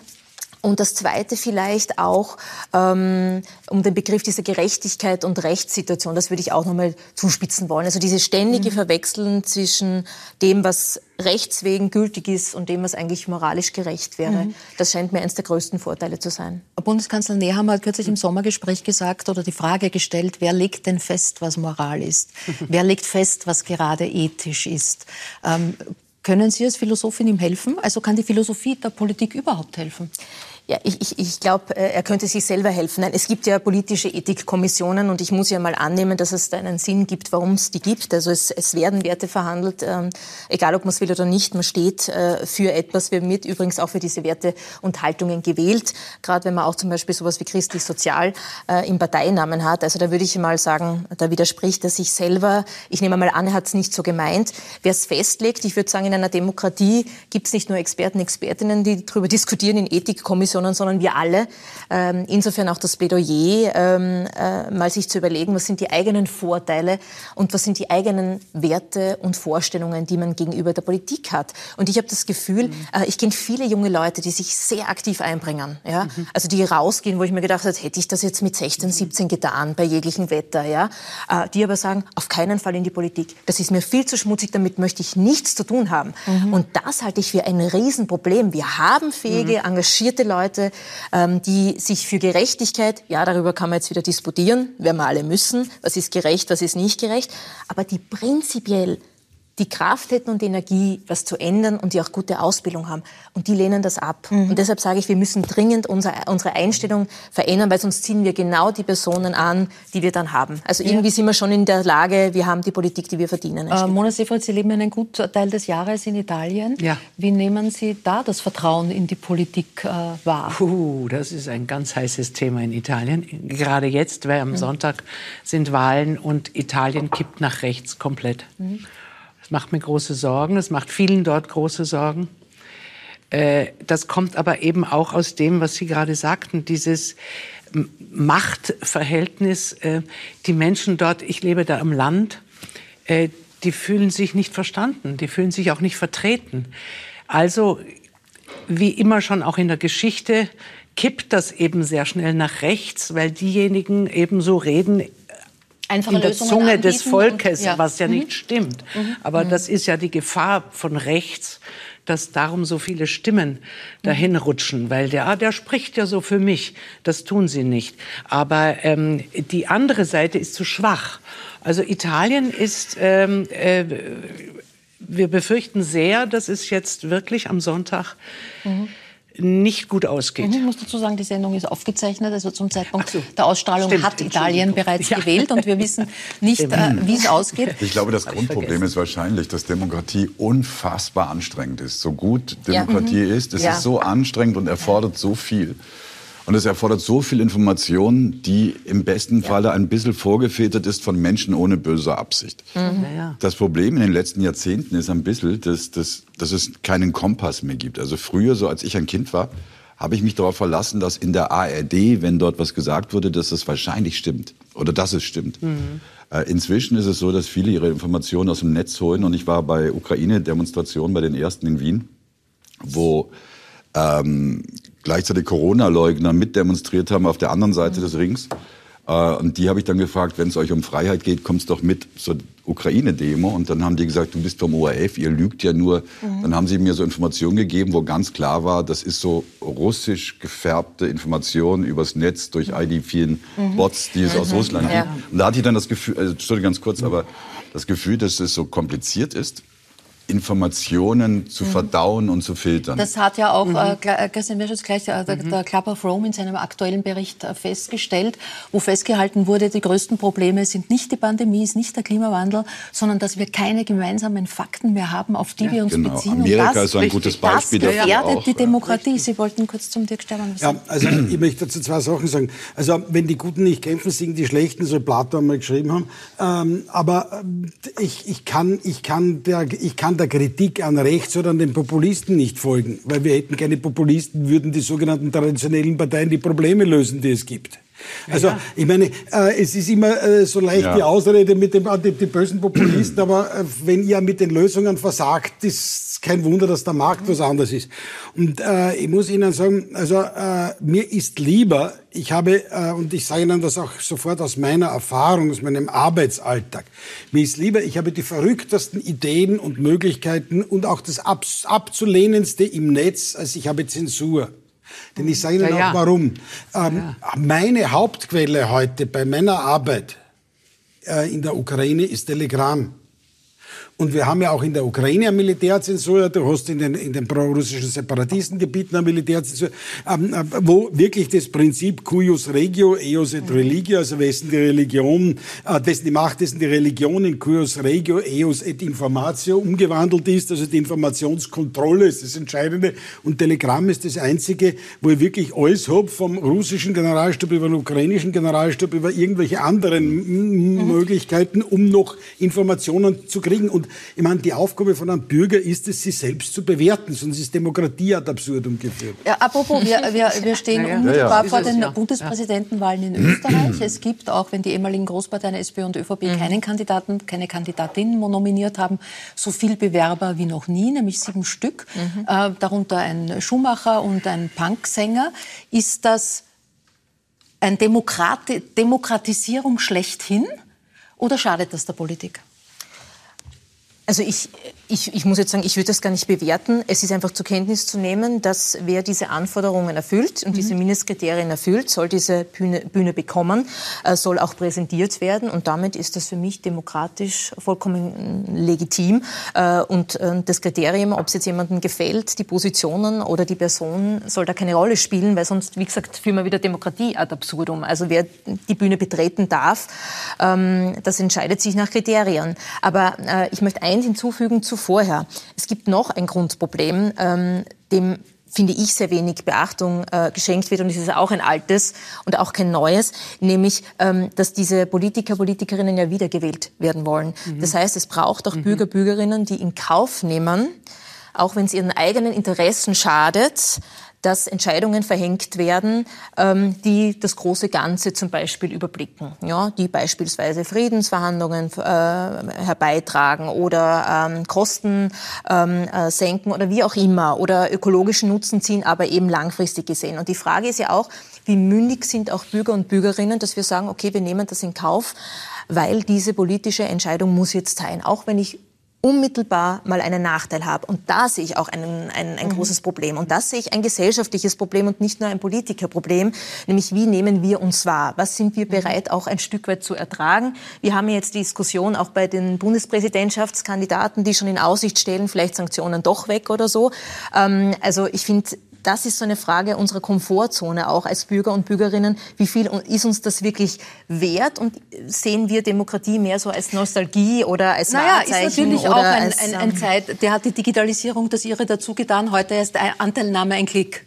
Und das Zweite vielleicht auch ähm, um den Begriff dieser Gerechtigkeit und Rechtssituation, das würde ich auch nochmal zuspitzen wollen. Also diese ständige mhm. Verwechseln zwischen dem, was rechtswegen gültig ist und dem, was eigentlich moralisch gerecht wäre. Mhm. Das scheint mir eines der größten Vorteile zu sein. Bundeskanzler Nehammer hat kürzlich im Sommergespräch gesagt oder die Frage gestellt, wer legt denn fest, was Moral ist? wer legt fest, was gerade ethisch ist? Ähm, können Sie als Philosophin ihm helfen? Also kann die Philosophie der Politik überhaupt helfen? Ja, ich, ich, ich glaube, äh, er könnte sich selber helfen. Nein, es gibt ja politische Ethikkommissionen und ich muss ja mal annehmen, dass es da einen Sinn gibt, warum es die gibt. Also es, es werden Werte verhandelt, ähm, egal ob man es will oder nicht. Man steht äh, für etwas. Wir wird übrigens auch für diese Werte und Haltungen gewählt, gerade wenn man auch zum Beispiel sowas wie christlich-sozial äh, im Parteinamen hat. Also da würde ich mal sagen, da widerspricht er sich selber. Ich nehme mal an, er hat es nicht so gemeint. Wer es festlegt, ich würde sagen, in einer Demokratie gibt es nicht nur Experten, Expertinnen, die darüber diskutieren in Ethikkommissionen, Kommissionen, sondern wir alle. Ähm, insofern auch das Plädoyer, ähm, äh, mal sich zu überlegen, was sind die eigenen Vorteile und was sind die eigenen Werte und Vorstellungen, die man gegenüber der Politik hat. Und ich habe das Gefühl, mhm. äh, ich kenne viele junge Leute, die sich sehr aktiv einbringen. Ja? Mhm. Also die rausgehen, wo ich mir gedacht habe, hätte ich das jetzt mit 16, 17 getan, bei jeglichem Wetter. Ja? Äh, die aber sagen, auf keinen Fall in die Politik. Das ist mir viel zu schmutzig, damit möchte ich nichts zu tun haben. Mhm. Und das halte ich für ein Riesenproblem. Wir haben fähige, mhm. engagierte Leute, Leute, ähm, die sich für Gerechtigkeit, ja, darüber kann man jetzt wieder disputieren, werden wir alle müssen, was ist gerecht, was ist nicht gerecht, aber die prinzipiell die Kraft hätten und die Energie, was zu ändern und die auch gute Ausbildung haben. Und die lehnen das ab. Mhm. Und deshalb sage ich, wir müssen dringend unsere, unsere Einstellung verändern, weil sonst ziehen wir genau die Personen an, die wir dann haben. Also irgendwie ja. sind wir schon in der Lage, wir haben die Politik, die wir verdienen. Äh, Mona Seefeld, Sie leben einen guten Teil des Jahres in Italien. Ja. Wie nehmen Sie da das Vertrauen in die Politik äh, wahr? Puh, das ist ein ganz heißes Thema in Italien. Gerade jetzt, weil am mhm. Sonntag sind Wahlen und Italien kippt nach rechts komplett. Mhm. Das macht mir große Sorgen, das macht vielen dort große Sorgen. Äh, das kommt aber eben auch aus dem, was Sie gerade sagten, dieses Machtverhältnis. Äh, die Menschen dort, ich lebe da am Land, äh, die fühlen sich nicht verstanden, die fühlen sich auch nicht vertreten. Also, wie immer schon auch in der Geschichte, kippt das eben sehr schnell nach rechts, weil diejenigen eben so reden, Einfache in der Lösungen Zunge des Volkes, und, ja. was ja mhm. nicht stimmt. Mhm. Aber mhm. das ist ja die Gefahr von rechts, dass darum so viele Stimmen dahin mhm. rutschen, weil der, ah, der spricht ja so für mich. Das tun sie nicht. Aber ähm, die andere Seite ist zu schwach. Also Italien ist, ähm, äh, wir befürchten sehr, dass es jetzt wirklich am Sonntag mhm nicht gut ausgeht. Ich muss dazu sagen, die Sendung ist aufgezeichnet. Also zum Zeitpunkt so. der Ausstrahlung Stimmt, hat Italien bereits ja. gewählt und wir wissen nicht, äh, wie es ausgeht. Ich glaube, das Grundproblem ist wahrscheinlich, dass Demokratie unfassbar anstrengend ist. So gut Demokratie ja. ist, es ja. ist so anstrengend und erfordert so viel. Und es erfordert so viel Information, die im besten ja. Falle ein bisschen vorgefiltert ist von Menschen ohne böse Absicht. Mhm. Das Problem in den letzten Jahrzehnten ist ein bisschen, dass, dass, dass es keinen Kompass mehr gibt. Also früher, so als ich ein Kind war, habe ich mich darauf verlassen, dass in der ARD, wenn dort was gesagt wurde, dass es wahrscheinlich stimmt oder dass es stimmt. Mhm. Äh, inzwischen ist es so, dass viele ihre Informationen aus dem Netz holen. Und ich war bei Ukraine-Demonstrationen, bei den ersten in Wien, wo ähm, gleichzeitig Corona-Leugner mitdemonstriert haben auf der anderen Seite des Rings. Äh, und die habe ich dann gefragt, wenn es euch um Freiheit geht, kommst doch mit zur Ukraine-Demo. Und dann haben die gesagt, du bist vom ORF, ihr lügt ja nur. Mhm. Dann haben sie mir so Informationen gegeben, wo ganz klar war, das ist so russisch gefärbte Information übers Netz durch all die vielen mhm. Bots, die es mhm. aus Russland gibt. Ja. Und da hatte ich dann das Gefühl, also, Entschuldigung, ganz kurz, aber das Gefühl, dass es so kompliziert ist Informationen zu mhm. verdauen und zu filtern. Das hat ja auch mhm. äh, Christian Wirschutz gleich äh, der, mhm. der Club of Rome in seinem aktuellen Bericht äh, festgestellt, wo festgehalten wurde, die größten Probleme sind nicht die Pandemie, ist nicht der Klimawandel, sondern dass wir keine gemeinsamen Fakten mehr haben, auf die ja, wir uns genau. beziehen. Amerika und das, ist ein gutes Beispiel das gefährdet auch, die Demokratie. Sie wollten kurz zum Dirk Stermann was sagen. Ja, also ich möchte dazu zwei Sachen sagen. Also wenn die Guten nicht kämpfen, sind die Schlechten, so Plato einmal geschrieben haben. Ähm, aber äh, ich, ich, kann, ich, kann der, ich kann der Kritik an rechts oder an den Populisten nicht folgen. Weil wir hätten keine Populisten, würden die sogenannten traditionellen Parteien die Probleme lösen, die es gibt. Also ja. ich meine, äh, es ist immer äh, so leicht ja. die Ausrede mit dem, die, die bösen Populisten, aber äh, wenn ihr mit den Lösungen versagt, ist kein Wunder, dass der Markt was anderes ist. Und äh, ich muss Ihnen sagen, also äh, mir ist lieber, ich habe, äh, und ich sage Ihnen das auch sofort aus meiner Erfahrung, aus meinem Arbeitsalltag, mir ist lieber, ich habe die verrücktesten Ideen und Möglichkeiten und auch das ab, abzulehnendste im Netz, als ich habe Zensur. Denn ich sage Ihnen ja, auch warum. Ähm, meine Hauptquelle heute bei meiner Arbeit äh, in der Ukraine ist Telegram. Und wir haben ja auch in der Ukraine eine Militärzensur, du hast in den, in den prorussischen Separatistengebieten eine Militärzensur, ähm, äh, wo wirklich das Prinzip cuius regio, eos et religio, also wessen die Religion, äh, dessen die Macht, dessen die Religion in cuius regio, eos et informatio umgewandelt ist, also die Informationskontrolle ist das Entscheidende. Und Telegram ist das Einzige, wo ich wirklich alles habe, vom russischen Generalstab über den ukrainischen Generalstab, über irgendwelche anderen mhm. Möglichkeiten, um noch Informationen zu kriegen. Und ich meine, die Aufgabe von einem Bürger ist es, sich selbst zu bewerten, sonst ist Demokratie ad absurdum geführt. Ja, apropos, wir, wir, wir stehen ja, unmittelbar ja, vor den ja. Bundespräsidentenwahlen in Österreich. Es gibt, auch wenn die ehemaligen Großparteien SPÖ und ÖVP mhm. keinen Kandidaten, keine Kandidatin nominiert haben, so viel Bewerber wie noch nie, nämlich sieben Stück, mhm. äh, darunter ein Schuhmacher und ein Punksänger. Ist das eine Demokrati Demokratisierung schlechthin oder schadet das der Politik? Also ich, ich, ich muss jetzt sagen, ich würde das gar nicht bewerten. Es ist einfach zur Kenntnis zu nehmen, dass wer diese Anforderungen erfüllt und mhm. diese Mindestkriterien erfüllt, soll diese Bühne, Bühne bekommen, äh, soll auch präsentiert werden. Und damit ist das für mich demokratisch vollkommen legitim. Äh, und äh, das Kriterium, ob es jetzt jemandem gefällt, die Positionen oder die Person, soll da keine Rolle spielen, weil sonst, wie gesagt, führen wir wieder Demokratie ad absurdum. Also wer die Bühne betreten darf, ähm, das entscheidet sich nach Kriterien. Aber äh, ich möchte eins hinzufügen zu vorher. Es gibt noch ein Grundproblem, ähm, dem finde ich, sehr wenig Beachtung äh, geschenkt wird. Und es ist auch ein altes und auch kein neues, nämlich, ähm, dass diese Politiker, Politikerinnen ja wiedergewählt werden wollen. Mhm. Das heißt, es braucht auch mhm. Bürger, Bürgerinnen, die in Kauf nehmen, auch wenn es ihren eigenen Interessen schadet, dass Entscheidungen verhängt werden, ähm, die das große Ganze zum Beispiel überblicken, ja, die beispielsweise Friedensverhandlungen äh, herbeitragen oder ähm, Kosten ähm, äh, senken oder wie auch immer oder ökologischen Nutzen ziehen, aber eben langfristig gesehen. Und die Frage ist ja auch, wie mündig sind auch Bürger und Bürgerinnen, dass wir sagen, okay, wir nehmen das in Kauf, weil diese politische Entscheidung muss jetzt sein, auch wenn ich unmittelbar mal einen Nachteil habe. Und da sehe ich auch einen, ein, ein mhm. großes Problem. Und das sehe ich ein gesellschaftliches Problem und nicht nur ein Politikerproblem, nämlich wie nehmen wir uns wahr? Was sind wir mhm. bereit, auch ein Stück weit zu ertragen? Wir haben jetzt die Diskussion auch bei den Bundespräsidentschaftskandidaten, die schon in Aussicht stellen, vielleicht Sanktionen doch weg oder so. Ähm, also ich finde, das ist so eine Frage unserer Komfortzone auch als Bürger und Bürgerinnen. Wie viel ist uns das wirklich wert? Und sehen wir Demokratie mehr so als Nostalgie oder als naja, Wahrzeichen? ist natürlich auch ein, ein, ein ähm, Zeit, der hat die Digitalisierung das ihre dazu getan. Heute ist Anteilnahme ein Klick.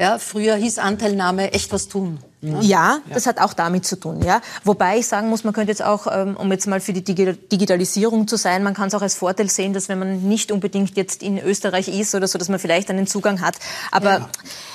Ja, früher hieß Anteilnahme echt was tun. Ja, ja, das hat auch damit zu tun. Ja. Wobei ich sagen muss, man könnte jetzt auch, ähm, um jetzt mal für die Digitalisierung zu sein, man kann es auch als Vorteil sehen, dass wenn man nicht unbedingt jetzt in Österreich ist oder so, dass man vielleicht einen Zugang hat. Aber ja.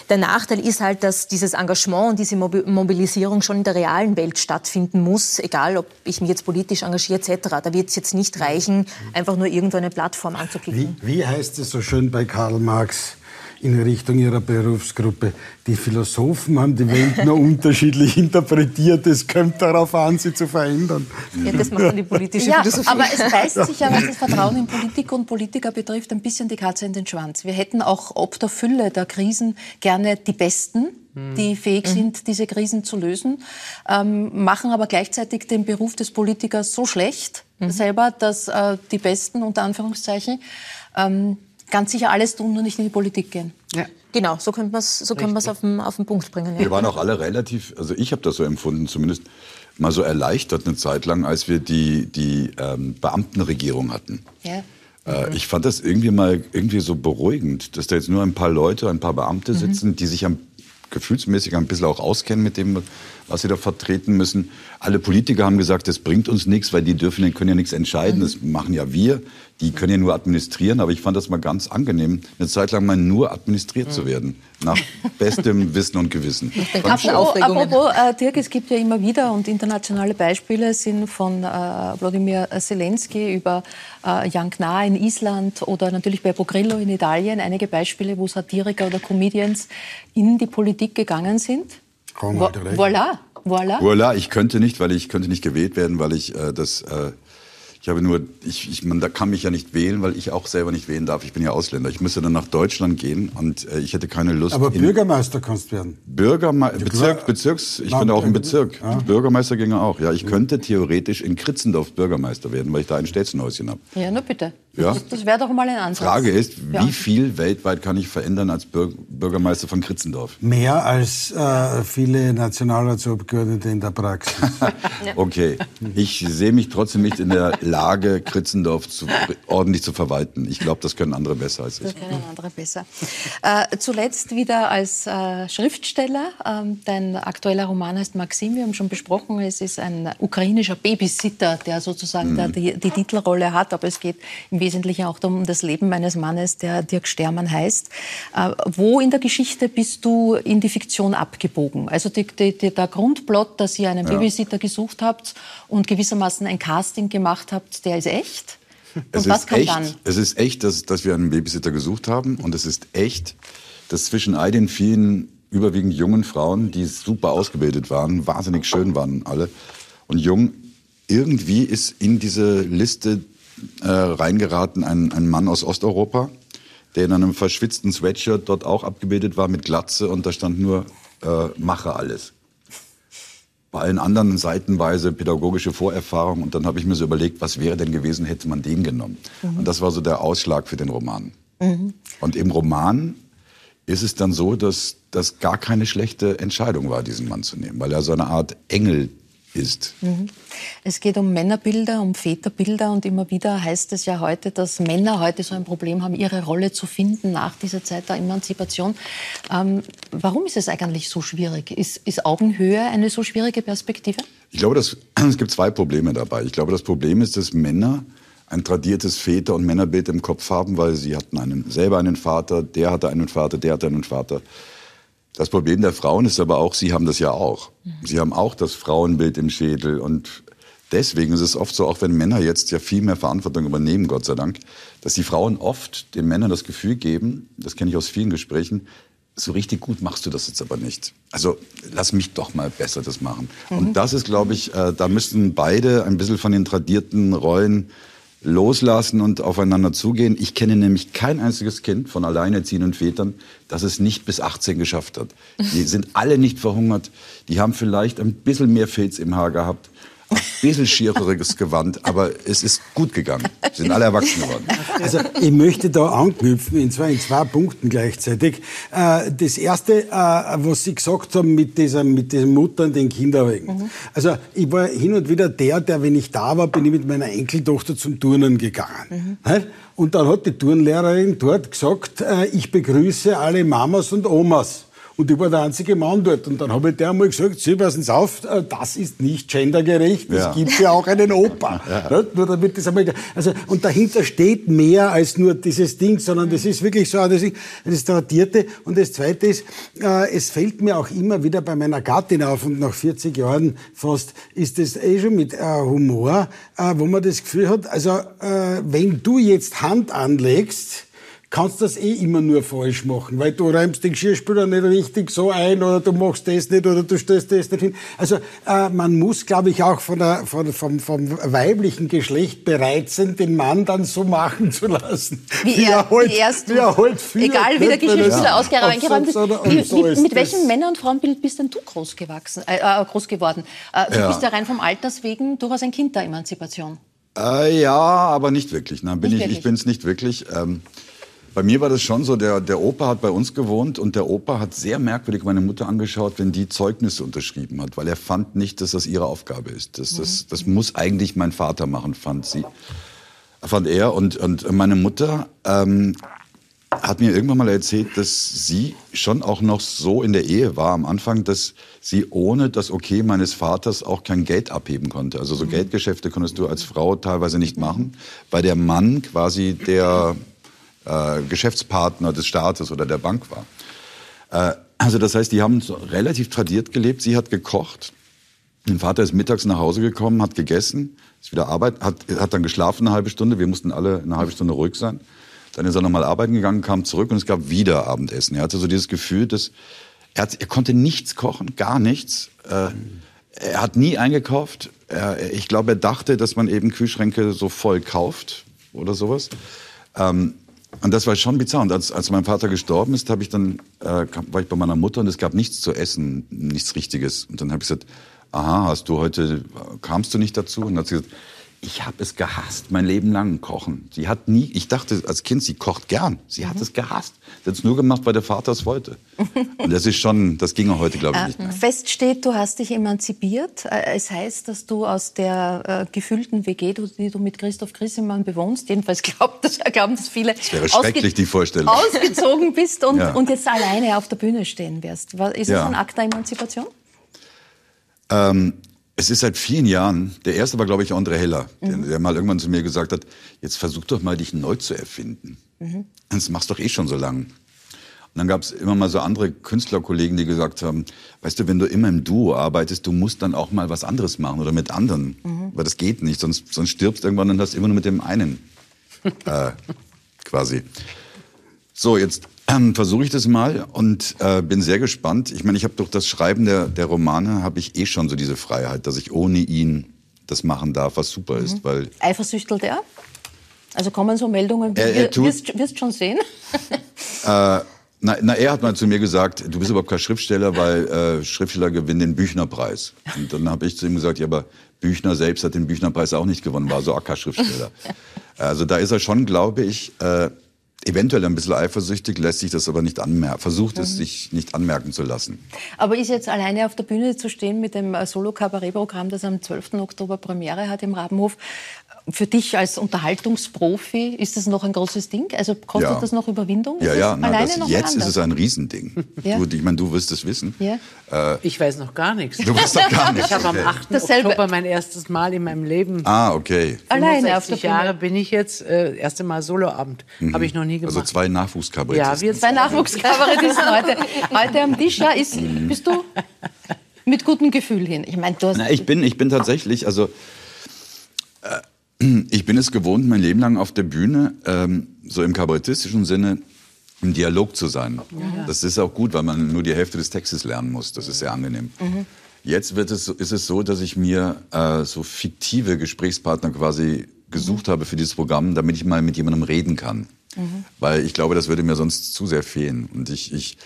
der Nachteil ist halt, dass dieses Engagement und diese Mobilisierung schon in der realen Welt stattfinden muss, egal ob ich mich jetzt politisch engagiere etc. Da wird es jetzt nicht reichen, einfach nur irgendwo eine Plattform anzuklicken. Wie, wie heißt es so schön bei Karl Marx? In Richtung ihrer Berufsgruppe. Die Philosophen haben die Welt nur unterschiedlich interpretiert. Es kommt darauf an, sie zu verändern. Ja, das macht dann die politische ja, Philosophie. Aber es beißt sich ja, was das Vertrauen in Politik und Politiker betrifft, ein bisschen die Katze in den Schwanz. Wir hätten auch ob der Fülle der Krisen gerne die Besten, die fähig mhm. sind, diese Krisen zu lösen, ähm, machen aber gleichzeitig den Beruf des Politikers so schlecht mhm. selber, dass äh, die Besten unter Anführungszeichen ähm, ganz sicher alles tun, nur nicht in die Politik gehen. Ja. Genau, so könnte man es so auf, den, auf den Punkt bringen. Ja. Wir waren auch alle relativ, also ich habe das so empfunden zumindest, mal so erleichtert eine Zeit lang, als wir die, die ähm, Beamtenregierung hatten. Ja. Äh, ich fand das irgendwie mal irgendwie so beruhigend, dass da jetzt nur ein paar Leute, ein paar Beamte mhm. sitzen, die sich am gefühlsmäßig ein bisschen auch auskennen mit dem, was sie da vertreten müssen. Alle Politiker haben gesagt, das bringt uns nichts, weil die dürfen, können ja nichts entscheiden. Mhm. Das machen ja wir. Die können ja nur administrieren. Aber ich fand das mal ganz angenehm, eine Zeit lang mal nur administriert mhm. zu werden. Nach bestem Wissen und Gewissen. Apropos, apropos äh, Dirk, es gibt ja immer wieder und internationale Beispiele sind von äh, Wladimir Zelensky über äh, Jan Kna in Island oder natürlich bei Grillo in Italien. Einige Beispiele, wo Satiriker oder Comedians in die Politik gegangen sind. Vo voilà, voilà. Voilà, ich könnte nicht, weil ich könnte nicht gewählt werden, weil ich äh, das äh, ich habe nur, ich, ich, man da kann mich ja nicht wählen, weil ich auch selber nicht wählen darf. Ich bin ja Ausländer. Ich müsste dann nach Deutschland gehen und äh, ich hätte keine Lust. Aber Bürgermeister kannst du werden. Bürgermeister, Bezirk, Bezirks, ich bin auch im Bezirk. Ja. Bürgermeister ginge auch. Ja, ich könnte theoretisch in Kritzendorf Bürgermeister werden, weil ich da ein Städtenhäuschen habe. Ja, nur bitte. Ja. Das, das wäre doch mal ein Ansatz. Frage ist, ja. wie viel weltweit kann ich verändern als Bürgermeister von Kritzendorf? Mehr als äh, viele Nationalratsabgeordnete in der Praxis. okay, ich sehe mich trotzdem nicht in der Lage, Kritzendorf zu, ordentlich zu verwalten. Ich glaube, das können andere besser als ich. Das können andere besser. Äh, zuletzt wieder als äh, Schriftsteller. Ähm, dein aktueller Roman heißt Maxim, wir haben schon besprochen, es ist ein ukrainischer Babysitter, der sozusagen mhm. die, die Titelrolle hat, aber es geht im Wesentlichen auch um das Leben meines Mannes, der Dirk Stermann heißt. Äh, wo in der Geschichte bist du in die Fiktion abgebogen? Also die, die, der Grundplot, dass ihr einen ja. Babysitter gesucht habt und gewissermaßen ein Casting gemacht habt, der ist echt? Und es was ist echt, dann? Es ist echt, dass, dass wir einen Babysitter gesucht haben und es ist echt, dass zwischen all den vielen überwiegend jungen Frauen, die super ausgebildet waren, wahnsinnig schön waren alle und jung, irgendwie ist in diese Liste äh, reingeraten, ein, ein Mann aus Osteuropa, der in einem verschwitzten Sweatshirt dort auch abgebildet war mit Glatze und da stand nur äh, mache alles. Bei allen anderen seitenweise pädagogische Vorerfahrung und dann habe ich mir so überlegt, was wäre denn gewesen, hätte man den genommen. Mhm. Und das war so der Ausschlag für den Roman. Mhm. Und im Roman ist es dann so, dass das gar keine schlechte Entscheidung war, diesen Mann zu nehmen, weil er so eine Art Engel ist. Mhm. Es geht um Männerbilder, um Väterbilder und immer wieder heißt es ja heute, dass Männer heute so ein Problem haben, ihre Rolle zu finden nach dieser Zeit der Emanzipation. Ähm, warum ist es eigentlich so schwierig? Ist, ist Augenhöhe eine so schwierige Perspektive? Ich glaube, dass, es gibt zwei Probleme dabei. Ich glaube, das Problem ist, dass Männer ein tradiertes Väter- und Männerbild im Kopf haben, weil sie hatten einen, selber einen Vater, der hatte einen Vater, der hatte einen Vater. Das Problem der Frauen ist aber auch, sie haben das ja auch. Sie haben auch das Frauenbild im Schädel und deswegen ist es oft so, auch wenn Männer jetzt ja viel mehr Verantwortung übernehmen, Gott sei Dank, dass die Frauen oft den Männern das Gefühl geben, das kenne ich aus vielen Gesprächen, so richtig gut machst du das jetzt aber nicht. Also lass mich doch mal besser das machen. Mhm. Und das ist, glaube ich, äh, da müssen beide ein bisschen von den tradierten Rollen loslassen und aufeinander zugehen. Ich kenne nämlich kein einziges Kind von alleinerziehenden Vätern, das es nicht bis 18 geschafft hat. Die sind alle nicht verhungert. Die haben vielleicht ein bisschen mehr Filz im Haar gehabt. Ein bisschen schiereres Gewand, aber es ist gut gegangen. Sie sind alle erwachsen geworden. Also ich möchte da anknüpfen, in zwei, in zwei Punkten gleichzeitig. Äh, das Erste, äh, was Sie gesagt haben mit dieser, mit dieser Mutter und den Kinderwegen. Mhm. Also ich war hin und wieder der, der, wenn ich da war, bin ich mit meiner Enkeltochter zum Turnen gegangen. Mhm. Und dann hat die Turnlehrerin dort gesagt, äh, ich begrüße alle Mamas und Omas. Und ich war der einzige Mann dort. Und dann habe ich der einmal gesagt, Sie passen auf, äh, das ist nicht gendergerecht. Es gibt ja auch einen Opa. Ja. Nur damit das einmal, also, und dahinter steht mehr als nur dieses Ding, sondern das ist wirklich so, das ist das Tradierte. Und das Zweite ist, äh, es fällt mir auch immer wieder bei meiner Gattin auf und nach 40 Jahren fast ist das eh schon mit äh, Humor, äh, wo man das Gefühl hat, also äh, wenn du jetzt Hand anlegst, kannst das eh immer nur falsch machen, weil du räumst den Geschirrspüler nicht richtig so ein oder du machst das nicht oder du stößt das nicht hin. Also äh, man muss, glaube ich, auch von der, von, vom, vom weiblichen Geschlecht bereit sein, den Mann dann so machen zu lassen. Wie, wie er, halt, wie erst wie er halt fühlt, Egal, wie der Geschirrspüler ja. ausgeräumt ist. Wie, so wie, mit welchem Männer- und Frauenbild bist denn du groß, gewachsen, äh, äh groß geworden? Äh, du ja. bist ja rein vom Alters wegen durchaus ein Kind der Emanzipation. Äh, ja, aber nicht wirklich. Nein, bin nicht ich, wirklich. ich bin es nicht wirklich. Ähm, bei mir war das schon so, der, der Opa hat bei uns gewohnt und der Opa hat sehr merkwürdig meine Mutter angeschaut, wenn die Zeugnisse unterschrieben hat, weil er fand nicht, dass das ihre Aufgabe ist. Das, das, das muss eigentlich mein Vater machen, fand sie. Fand er. Und, und meine Mutter ähm, hat mir irgendwann mal erzählt, dass sie schon auch noch so in der Ehe war am Anfang, dass sie ohne das Okay meines Vaters auch kein Geld abheben konnte. Also so mhm. Geldgeschäfte konntest du als Frau teilweise nicht machen, weil der Mann quasi der äh, Geschäftspartner des Staates oder der Bank war. Äh, also das heißt, die haben relativ tradiert gelebt. Sie hat gekocht. Mein Vater ist mittags nach Hause gekommen, hat gegessen, ist wieder arbeiten, hat, hat dann geschlafen eine halbe Stunde. Wir mussten alle eine halbe Stunde ruhig sein. Dann ist er nochmal arbeiten gegangen, kam zurück und es gab wieder Abendessen. Er hatte so dieses Gefühl, dass er, hat, er konnte nichts kochen, gar nichts. Äh, er hat nie eingekauft. Er, ich glaube, er dachte, dass man eben Kühlschränke so voll kauft oder sowas. Ähm, und das war schon bizarr. Und als, als mein Vater gestorben ist, habe ich dann, äh, war ich bei meiner Mutter und es gab nichts zu essen, nichts Richtiges. Und dann habe ich gesagt, aha, hast du heute, kamst du nicht dazu? Und dann hat sie gesagt, ich habe es gehasst, mein Leben lang kochen. Sie hat nie, ich dachte als Kind, sie kocht gern. Sie hat mhm. es gehasst. Sie hat es nur gemacht, weil der Vater es wollte. Und das ist schon, das ging heute, glaube ich, nicht mehr. Fest steht, du hast dich emanzipiert. Äh, es heißt, dass du aus der äh, gefühlten WG, die du mit Christoph Grissemann bewohnst, jedenfalls glaubt das, glauben das viele, das wäre schrecklich, die Vorstellung. ausgezogen bist und, ja. und jetzt alleine auf der Bühne stehen wirst. Ist das ein Akt der Emanzipation? Ähm, es ist seit vielen Jahren, der erste war, glaube ich, André Heller, mhm. der, der, mal irgendwann zu mir gesagt hat, jetzt versuch doch mal, dich neu zu erfinden. Mhm. Das machst du doch eh schon so lang. Und dann gab es immer mal so andere Künstlerkollegen, die gesagt haben, weißt du, wenn du immer im Duo arbeitest, du musst dann auch mal was anderes machen oder mit anderen. Mhm. Weil das geht nicht, sonst, sonst stirbst du irgendwann und hast immer nur mit dem einen äh, quasi. So, jetzt ähm, versuche ich das mal und äh, bin sehr gespannt. Ich meine, ich habe durch das Schreiben der, der Romane habe ich eh schon so diese Freiheit, dass ich ohne ihn das machen darf, was super mhm. ist. Weil Eifersüchtelt er? Also kommen so Meldungen, er, er tut, wirst, wirst schon sehen. äh, na, na, er hat mal zu mir gesagt, du bist überhaupt kein Schriftsteller, weil äh, Schriftsteller gewinnen den Büchnerpreis. Und dann habe ich zu ihm gesagt, ja, aber Büchner selbst hat den Büchnerpreis auch nicht gewonnen, war so auch kein Schriftsteller. also da ist er schon, glaube ich, äh, eventuell ein bisschen eifersüchtig, lässt sich das aber nicht anmerken, versucht es sich nicht anmerken zu lassen. Aber ist jetzt alleine auf der Bühne zu stehen mit dem Solo-Kabarett-Programm, das am 12. Oktober Premiere hat im Rabenhof, für dich als Unterhaltungsprofi ist das noch ein großes Ding? Also kostet ja. das noch Überwindung? Ja, ja, Na, das, jetzt ist es ein Riesending. Ja. Du, ich meine, du wirst es wissen. Ja. Äh, ich weiß noch gar nichts. Du weißt noch gar nichts. Ich habe am 8. Dasselbe. Oktober mein erstes Mal in meinem Leben. Ah, okay. Alleine auf der Jahre bin ich jetzt, äh, erste Mal Soloabend. Mhm. Habe ich noch nie also gemacht. Also zwei Nachwuchskabarettisten. Ja, wir zwei Nachwuchskabarettisten heute, heute am Tisch. Ja, ist, bist du mit gutem Gefühl hin? Ich meine, du hast... Na, ich, bin, ich bin tatsächlich, also... Ich bin es gewohnt, mein Leben lang auf der Bühne, ähm, so im kabarettistischen Sinne, im Dialog zu sein. Ja. Das ist auch gut, weil man nur die Hälfte des Textes lernen muss. Das ist sehr angenehm. Mhm. Jetzt wird es, ist es so, dass ich mir äh, so fiktive Gesprächspartner quasi gesucht mhm. habe für dieses Programm, damit ich mal mit jemandem reden kann. Mhm. Weil ich glaube, das würde mir sonst zu sehr fehlen. Und ich, ich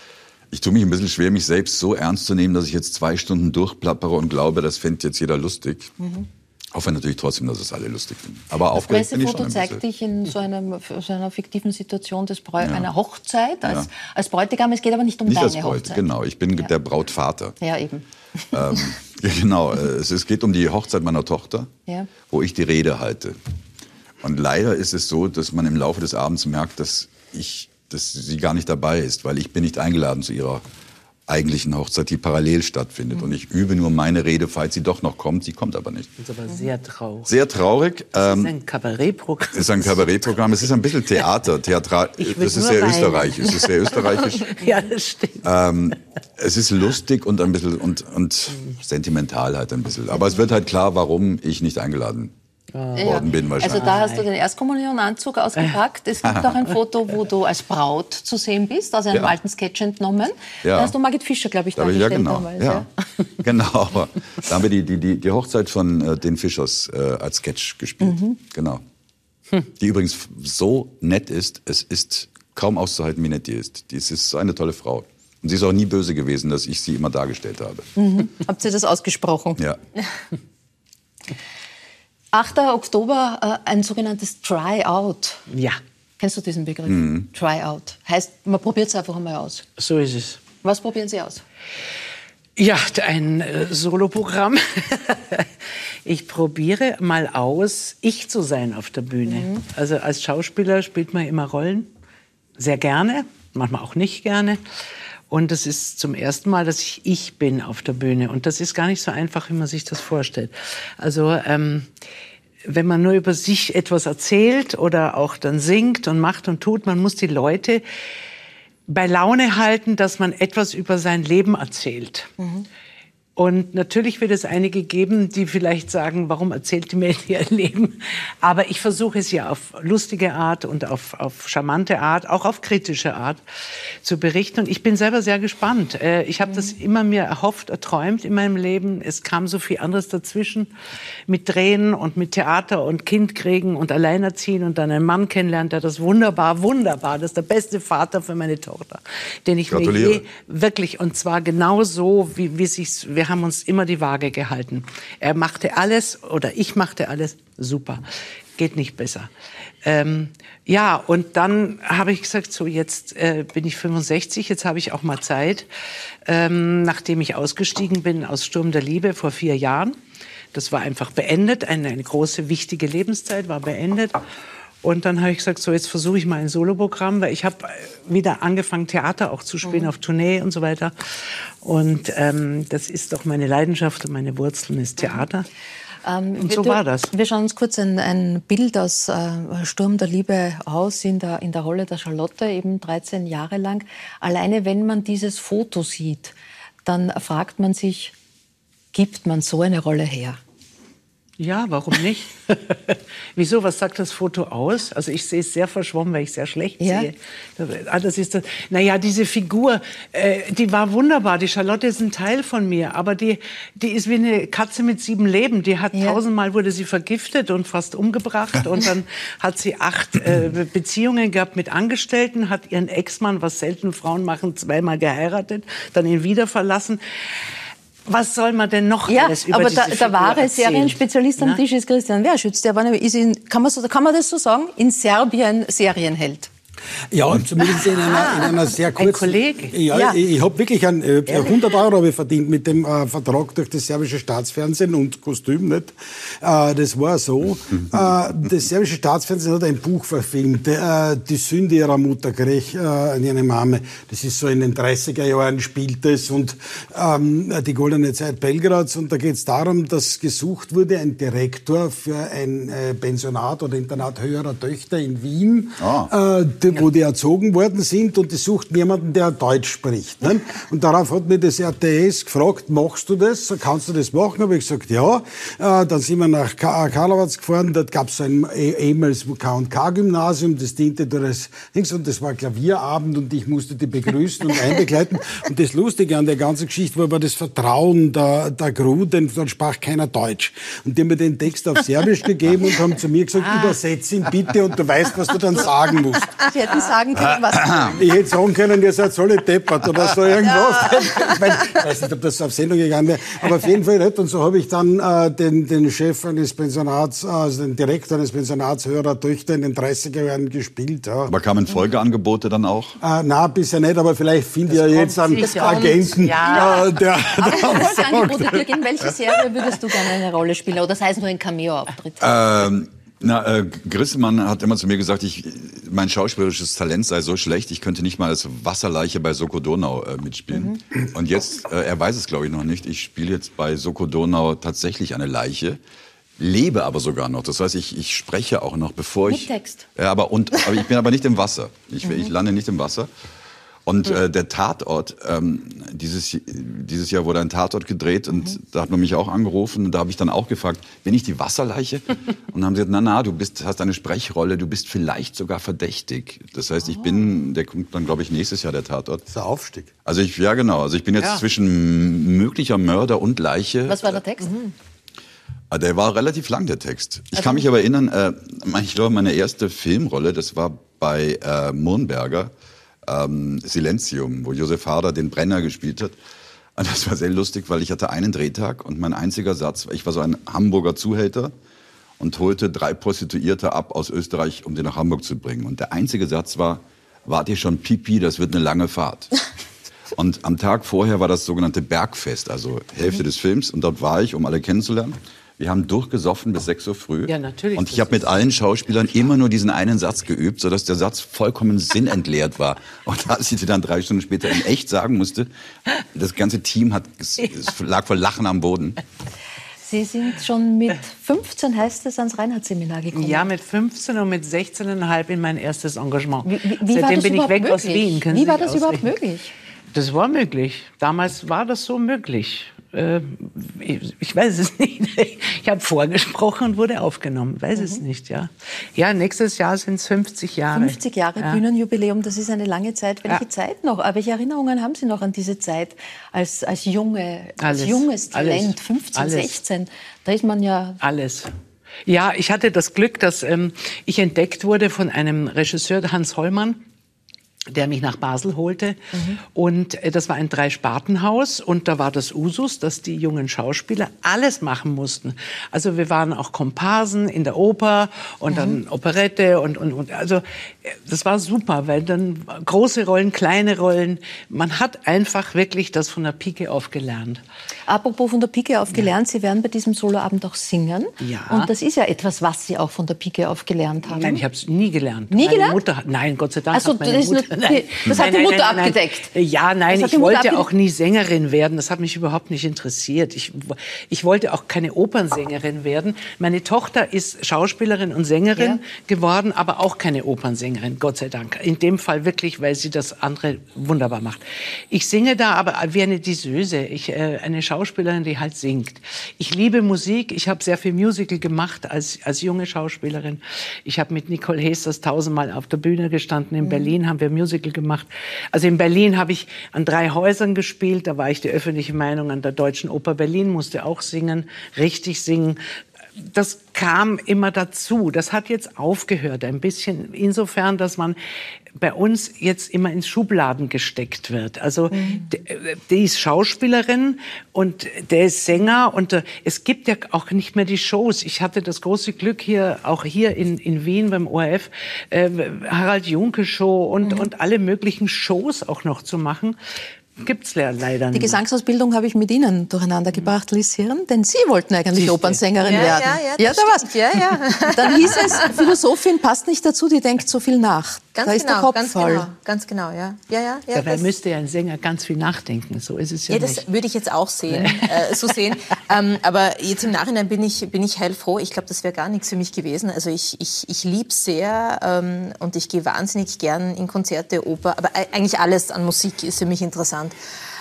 Ich tue mich ein bisschen schwer, mich selbst so ernst zu nehmen, dass ich jetzt zwei Stunden durchplappere und glaube, das fände jetzt jeder lustig. Mhm. Hoffe natürlich trotzdem, dass es alle lustig finden. Aber das Pressefoto zeigt dich in so, einem, so einer fiktiven Situation des Bräu ja. einer Hochzeit als, ja. als Bräutigam. Es geht aber nicht um nicht deine als Bräut, Hochzeit. Genau, ich bin ja. der Brautvater. Ja, eben. Ähm, genau, äh, es, es, geht um die Hochzeit meiner Tochter, wo ich die Rede halte. Und leider ist es so, dass man im Laufe des Abends merkt, dass ich dass sie gar nicht dabei ist, weil ich bin nicht eingeladen zu ihrer eigentlichen Hochzeit, die parallel stattfindet. Mhm. Und ich übe nur meine Rede, falls sie doch noch kommt. Sie kommt aber nicht. Das ist aber sehr traurig. Sehr traurig. Das ist ähm, ein Kabarettprogramm. Es ist ein Kabarettprogramm. Es ist ein bisschen Theater, Theatral. Das ist sehr weinen. österreichisch. Es ist sehr österreichisch. ja, das stimmt. Ähm, es ist lustig und ein bisschen und, und sentimental halt ein bisschen. Aber es wird halt klar, warum ich nicht eingeladen worden bin wahrscheinlich. Also da hast du den Erstkommunionanzug ausgepackt. Es gibt auch ein Foto, wo du als Braut zu sehen bist, aus einem ja. alten Sketch entnommen. Ja. Da hast du Margit Fischer, glaube ich, da dargestellt ja, genau. damals. Ja. genau. Da haben wir die, die, die, die Hochzeit von äh, den Fischers äh, als Sketch gespielt. Mhm. Genau. Hm. Die übrigens so nett ist, es ist kaum auszuhalten, wie nett die ist. Die ist so eine tolle Frau. Und sie ist auch nie böse gewesen, dass ich sie immer dargestellt habe. Mhm. Habt ihr das ausgesprochen? Ja. 8. Oktober äh, ein sogenanntes Try-out. Ja. Kennst du diesen Begriff? Mhm. Try-out. Heißt, man probiert es einfach einmal aus. So ist es. Was probieren Sie aus? Ja, ein äh, Soloprogramm. ich probiere mal aus, ich zu sein auf der Bühne. Mhm. Also als Schauspieler spielt man immer Rollen. Sehr gerne, manchmal auch nicht gerne. Und das ist zum ersten Mal, dass ich ich bin auf der Bühne. Und das ist gar nicht so einfach, wie man sich das vorstellt. Also ähm, wenn man nur über sich etwas erzählt oder auch dann singt und macht und tut, man muss die Leute bei Laune halten, dass man etwas über sein Leben erzählt. Mhm. Und natürlich wird es einige geben, die vielleicht sagen, warum erzählt die mir ihr Leben? Aber ich versuche es ja auf lustige Art und auf, auf charmante Art, auch auf kritische Art zu berichten. Und ich bin selber sehr gespannt. Äh, ich habe das immer mir erhofft, erträumt in meinem Leben. Es kam so viel anderes dazwischen mit Drehen und mit Theater und Kind kriegen und Alleinerziehen und dann einen Mann kennenlernen, der das wunderbar, wunderbar, das ist der beste Vater für meine Tochter, den ich mir je wirklich, und zwar genau so, wie, wie sich wir haben uns immer die Waage gehalten. Er machte alles oder ich machte alles super. Geht nicht besser. Ähm, ja, und dann habe ich gesagt, so jetzt äh, bin ich 65, jetzt habe ich auch mal Zeit, ähm, nachdem ich ausgestiegen bin aus Sturm der Liebe vor vier Jahren. Das war einfach beendet, eine, eine große, wichtige Lebenszeit war beendet. Und dann habe ich gesagt, so jetzt versuche ich mal ein Soloprogramm, weil ich habe wieder angefangen, Theater auch zu spielen mhm. auf Tournee und so weiter. Und ähm, das ist doch meine Leidenschaft und meine Wurzeln ist Theater. Ähm, und so war das. Wir schauen uns kurz ein, ein Bild aus äh, Sturm der Liebe aus in der, in der Rolle der Charlotte, eben 13 Jahre lang. Alleine wenn man dieses Foto sieht, dann fragt man sich, gibt man so eine Rolle her? Ja, warum nicht? Wieso? Was sagt das Foto aus? Also ich sehe es sehr verschwommen, weil ich sehr schlecht ja. sehe. Ah, das ist das. Naja, diese Figur, äh, die war wunderbar. Die Charlotte ist ein Teil von mir, aber die, die ist wie eine Katze mit sieben Leben. Die hat ja. tausendmal wurde sie vergiftet und fast umgebracht und dann hat sie acht äh, Beziehungen gehabt mit Angestellten, hat ihren Ex-Mann, was selten Frauen machen, zweimal geheiratet, dann ihn wieder verlassen. Was soll man denn noch ja, alles über aber diese der, der wahre Serienspezialist am Tisch ist Christian Werschütz. Der war, ist in, kann, man so, kann man das so sagen, in Serbien Serienheld. Ja, zumindest in einer, in einer sehr kurzen... Ein Kollege? Ja, ja. ich, ich habe wirklich ein, äh, 100 Euro habe ich verdient mit dem äh, Vertrag durch das serbische Staatsfernsehen und Kostüm nicht. Äh, das war so. äh, das serbische Staatsfernsehen hat ein Buch verfilmt, äh, Die Sünde ihrer Mutter, Grech, äh, ihre Mame. Das ist so in den 30er Jahren spielt es und ähm, die goldene Zeit Belgrads und da geht es darum, dass gesucht wurde ein Direktor für ein äh, Pensionat oder Internat höherer Töchter in Wien. Ah. Äh, wo die erzogen worden sind und die suchten jemanden, der Deutsch spricht. Ne? Und darauf hat mir das RTS gefragt, machst du das? Kannst du das machen? Habe ich gesagt, ja. Äh, dann sind wir nach Karlowatz gefahren, dort gab es ein ehemals K&K-Gymnasium, das diente durch das und das war Klavierabend und ich musste die begrüßen und einbegleiten. Und das Lustige an der ganzen Geschichte war aber das Vertrauen der, der Crew, denn dort sprach keiner Deutsch. Und die haben mir den Text auf Serbisch gegeben und haben zu mir gesagt, ah. übersetz ihn bitte und du weißt, was du dann sagen musst. Sie hätten sagen können, was. Ich hätte sagen können, ihr seid alle deppert oder so irgendwas. Ich, ich weiß nicht, ob das auf Sendung gegangen wäre. Aber auf jeden Fall nicht. Und so habe ich dann äh, den, den Chef eines Pensionats, also den Direktor eines Pensionats höherer Töchter in den 30er Jahren gespielt. Ja. Aber kamen Folgeangebote dann auch? Äh, na, bisher nicht, aber vielleicht findet ihr jetzt einen Agenten, ja. äh, der. Folgeangebote, in welche Serie würdest du gerne eine Rolle spielen? Oder sei es nur ein Cameo-Auftritt? Ähm, na, äh, Grissemann hat immer zu mir gesagt, ich, mein schauspielerisches Talent sei so schlecht, ich könnte nicht mal als Wasserleiche bei Soko Donau äh, mitspielen. Mhm. Und jetzt, äh, er weiß es glaube ich noch nicht, ich spiele jetzt bei Soko Donau tatsächlich eine Leiche lebe aber sogar noch. Das heißt, ich, ich spreche auch noch, bevor Mit ich. Text. Ja, aber und, aber ich bin aber nicht im Wasser. Ich, mhm. ich lande nicht im Wasser. Und äh, der Tatort, ähm, dieses, dieses Jahr wurde ein Tatort gedreht und mhm. da hat man mich auch angerufen und da habe ich dann auch gefragt, bin ich die Wasserleiche? und dann haben sie gesagt, na na, du bist, hast eine Sprechrolle, du bist vielleicht sogar verdächtig. Das heißt, ich bin, der kommt dann glaube ich nächstes Jahr der Tatort. Das ist der Aufstieg. Also ich, ja genau, also ich bin jetzt ja. zwischen möglicher Mörder und Leiche. Was war der Text? Mhm. Ah, der war relativ lang, der Text. Ich kann mich aber erinnern, äh, ich glaube, meine erste Filmrolle, das war bei äh, Murnberger ähm, Silenzium, wo Josef Hader den Brenner gespielt hat. Und das war sehr lustig, weil ich hatte einen Drehtag und mein einziger Satz, ich war so ein Hamburger Zuhälter und holte drei Prostituierte ab aus Österreich, um die nach Hamburg zu bringen. Und der einzige Satz war, wart ihr schon Pipi, das wird eine lange Fahrt. und am Tag vorher war das sogenannte Bergfest, also Hälfte des Films. Und dort war ich, um alle kennenzulernen. Wir haben durchgesoffen bis 6 Uhr früh. Ja, natürlich. Und ich habe mit allen Schauspielern immer nur diesen einen Satz geübt, sodass der Satz vollkommen sinnentleert war. Und als ich dir dann drei Stunden später in echt sagen musste, das ganze Team hat, lag vor Lachen am Boden. Sie sind schon mit 15, heißt es, ans Reinhardt-Seminar gekommen. Ja, mit 15 und mit 16,5 in mein erstes Engagement. Wie, wie, wie Seitdem bin ich weg möglich? aus Wien. Können wie war das überhaupt möglich? Das war möglich. Damals war das so möglich. Äh, ich weiß es nicht. Ich habe vorgesprochen und wurde aufgenommen. Weiß mhm. es nicht, ja. Ja, nächstes Jahr sind es 50 Jahre. 50 Jahre ja. Bühnenjubiläum, das ist eine lange Zeit. Welche ja. Zeit noch? Aber welche Erinnerungen haben Sie noch an diese Zeit als, als junge, als alles, junges Talent, alles, 15, alles. 16? Da ist man ja... Alles. Ja, ich hatte das Glück, dass ähm, ich entdeckt wurde von einem Regisseur, Hans Hollmann, der mich nach Basel holte. Mhm. Und äh, das war ein Dreispartenhaus und da war das Usus, dass die jungen Schauspieler alles machen mussten. Also wir waren auch Komparsen in der Oper und mhm. dann Operette und, und, und also äh, das war super, weil dann große Rollen, kleine Rollen, man hat einfach wirklich das von der Pike auf gelernt. Apropos von der Pike auf gelernt, ja. Sie werden bei diesem Soloabend auch singen. Ja. Und das ist ja etwas, was Sie auch von der Pike auf gelernt haben. Nein, ich habe es nie gelernt. Nie meine gelernt? Mutter hat, nein, Gott sei Dank also, hat meine das Mutter... Nur, nein, das hat nein, die Mutter nein, abgedeckt. Ja, nein, ich wollte auch nie Sängerin werden. Das hat mich überhaupt nicht interessiert. Ich, ich wollte auch keine Opernsängerin werden. Meine Tochter ist Schauspielerin und Sängerin ja. geworden, aber auch keine Opernsängerin, Gott sei Dank. In dem Fall wirklich, weil sie das andere wunderbar macht. Ich singe da aber wie eine Disöse. Ich, äh, eine Schauspielerin, die halt singt. Ich liebe Musik. Ich habe sehr viel Musical gemacht als, als junge Schauspielerin. Ich habe mit Nicole Hesters tausendmal auf der Bühne gestanden. In mhm. Berlin haben wir Musical gemacht. Also in Berlin habe ich an drei Häusern gespielt. Da war ich die öffentliche Meinung an der Deutschen Oper Berlin, musste auch singen, richtig singen das kam immer dazu. Das hat jetzt aufgehört ein bisschen. Insofern, dass man bei uns jetzt immer ins Schubladen gesteckt wird. Also mhm. die ist Schauspielerin und der ist Sänger und äh, es gibt ja auch nicht mehr die Shows. Ich hatte das große Glück hier, auch hier in, in Wien beim ORF, äh, Harald Junke Show und, mhm. und alle möglichen Shows auch noch zu machen gibt es leider nicht. Die Gesangsausbildung habe ich mit Ihnen durcheinander gebracht, Liz Hirn, denn Sie wollten eigentlich. Opernsängerin ja, werden. Ja, ja, ja da war's. Ja, ja. Dann hieß es, Philosophin passt nicht dazu, die denkt so viel nach. Ganz da ist genau, der Kopf ganz voll. genau, ganz genau, ja. ja, ja, ja Dabei müsste ja ein Sänger ganz viel nachdenken, so ist es ja, ja das nicht. würde ich jetzt auch sehen, äh, so sehen. ähm, aber jetzt im Nachhinein bin ich, bin ich heilfroh. Ich glaube, das wäre gar nichts für mich gewesen. Also ich, ich, ich liebe sehr ähm, und ich gehe wahnsinnig gern in Konzerte, Oper, aber eigentlich alles an Musik ist für mich interessant.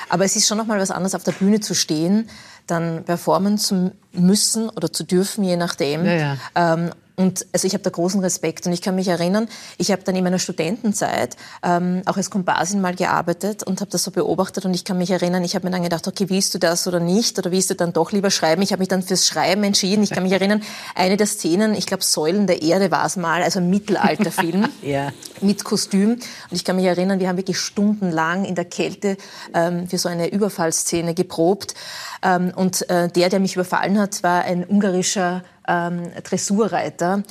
Aber es ist schon noch mal was anderes, auf der Bühne zu stehen, dann performen zu müssen oder zu dürfen, je nachdem. Ja, ja. Ähm, Und also ich habe da großen Respekt und ich kann mich erinnern, ich habe dann in meiner Studentenzeit ähm, auch als Komparsin mal gearbeitet und habe das so beobachtet und ich kann mich erinnern, ich habe mir dann gedacht, okay, willst du das oder nicht oder willst du dann doch lieber schreiben? Ich habe mich dann fürs Schreiben entschieden. Ich kann mich erinnern, eine der Szenen, ich glaube Säulen der Erde war es mal, also ein Mittelalterfilm ja. mit Kostüm und ich kann mich erinnern, wir haben wirklich stundenlang in der Kälte ähm, für so eine Überfallszene geprobt ähm, und äh, der, der mich überfallen hat, war ein ungarischer ähm, Dressurreiter,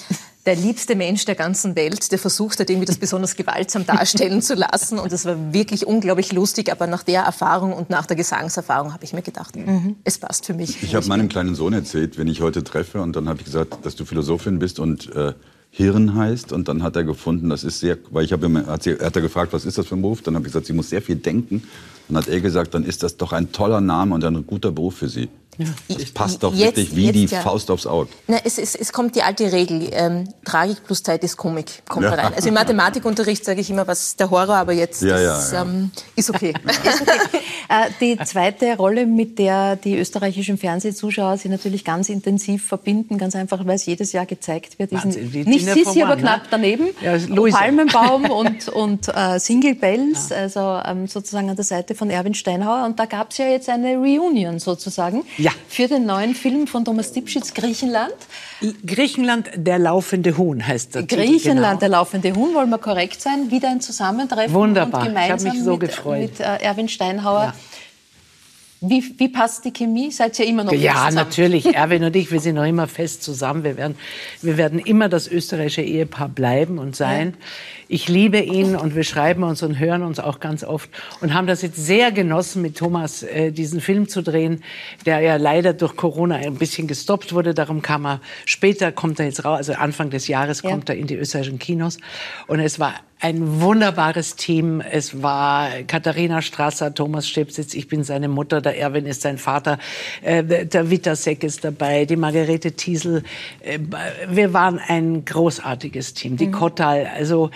der liebste Mensch der ganzen Welt, der versucht hat, irgendwie das besonders gewaltsam darstellen zu lassen. Und das war wirklich unglaublich lustig. Aber nach der Erfahrung und nach der Gesangserfahrung habe ich mir gedacht, mhm. es passt für mich. Ich habe meinem kleinen Sohn erzählt, wenn ich heute treffe, und dann habe ich gesagt, dass du Philosophin bist und äh, Hirn heißt. Und dann hat er gefunden, das ist sehr, weil ich habe ihm, hat, sie, hat er gefragt, was ist das für ein Beruf? Dann habe ich gesagt, sie muss sehr viel denken. Dann hat er gesagt, dann ist das doch ein toller Name und ein guter Beruf für sie. Ja. Das passt doch jetzt, wirklich wie jetzt, die ja. Faust aufs Auge. Na, es, es, es kommt die alte Regel, ähm, Tragik plus Zeit ist Komik, kommt ja. rein. Also im Mathematikunterricht sage ich immer, was ist der Horror, aber jetzt ja, das, ähm, ist okay. ist okay. Äh, die zweite Rolle, mit der die österreichischen Fernsehzuschauer sich natürlich ganz intensiv verbinden, ganz einfach, weil es jedes Jahr gezeigt wird, ist nicht Sissi, aber knapp ne? daneben, Palmenbaum und, und äh, Single Bells, also ähm, sozusagen an der Seite von Erwin Steinhauer. Und da gab es ja jetzt eine Reunion sozusagen ja. für den neuen Film von Thomas Dipschitz, Griechenland. Griechenland, der laufende Huhn heißt das. Griechenland, genau. der laufende Huhn, wollen wir korrekt sein. Wieder ein Zusammentreffen. Wunderbar, und gemeinsam ich habe mich so mit, gefreut. Mit äh, Erwin Steinhauer. Ja. Wie, wie, passt die Chemie? Seid ihr immer noch Ja, zusammen? natürlich. Erwin und ich, wir sind noch immer fest zusammen. Wir werden, wir werden immer das österreichische Ehepaar bleiben und sein. Ja. Ich liebe ihn und wir schreiben uns und hören uns auch ganz oft und haben das jetzt sehr genossen, mit Thomas äh, diesen Film zu drehen, der ja leider durch Corona ein bisschen gestoppt wurde. Darum kam er später, kommt er jetzt raus, also Anfang des Jahres ja. kommt er in die österreichischen Kinos. Und es war ein wunderbares Team. Es war Katharina Strasser, Thomas Stepsitz, ich bin seine Mutter, der Erwin ist sein Vater, äh, der Wittersek ist dabei, die Margarete Thiesel. Äh, wir waren ein großartiges Team. Die mhm. Kottal, also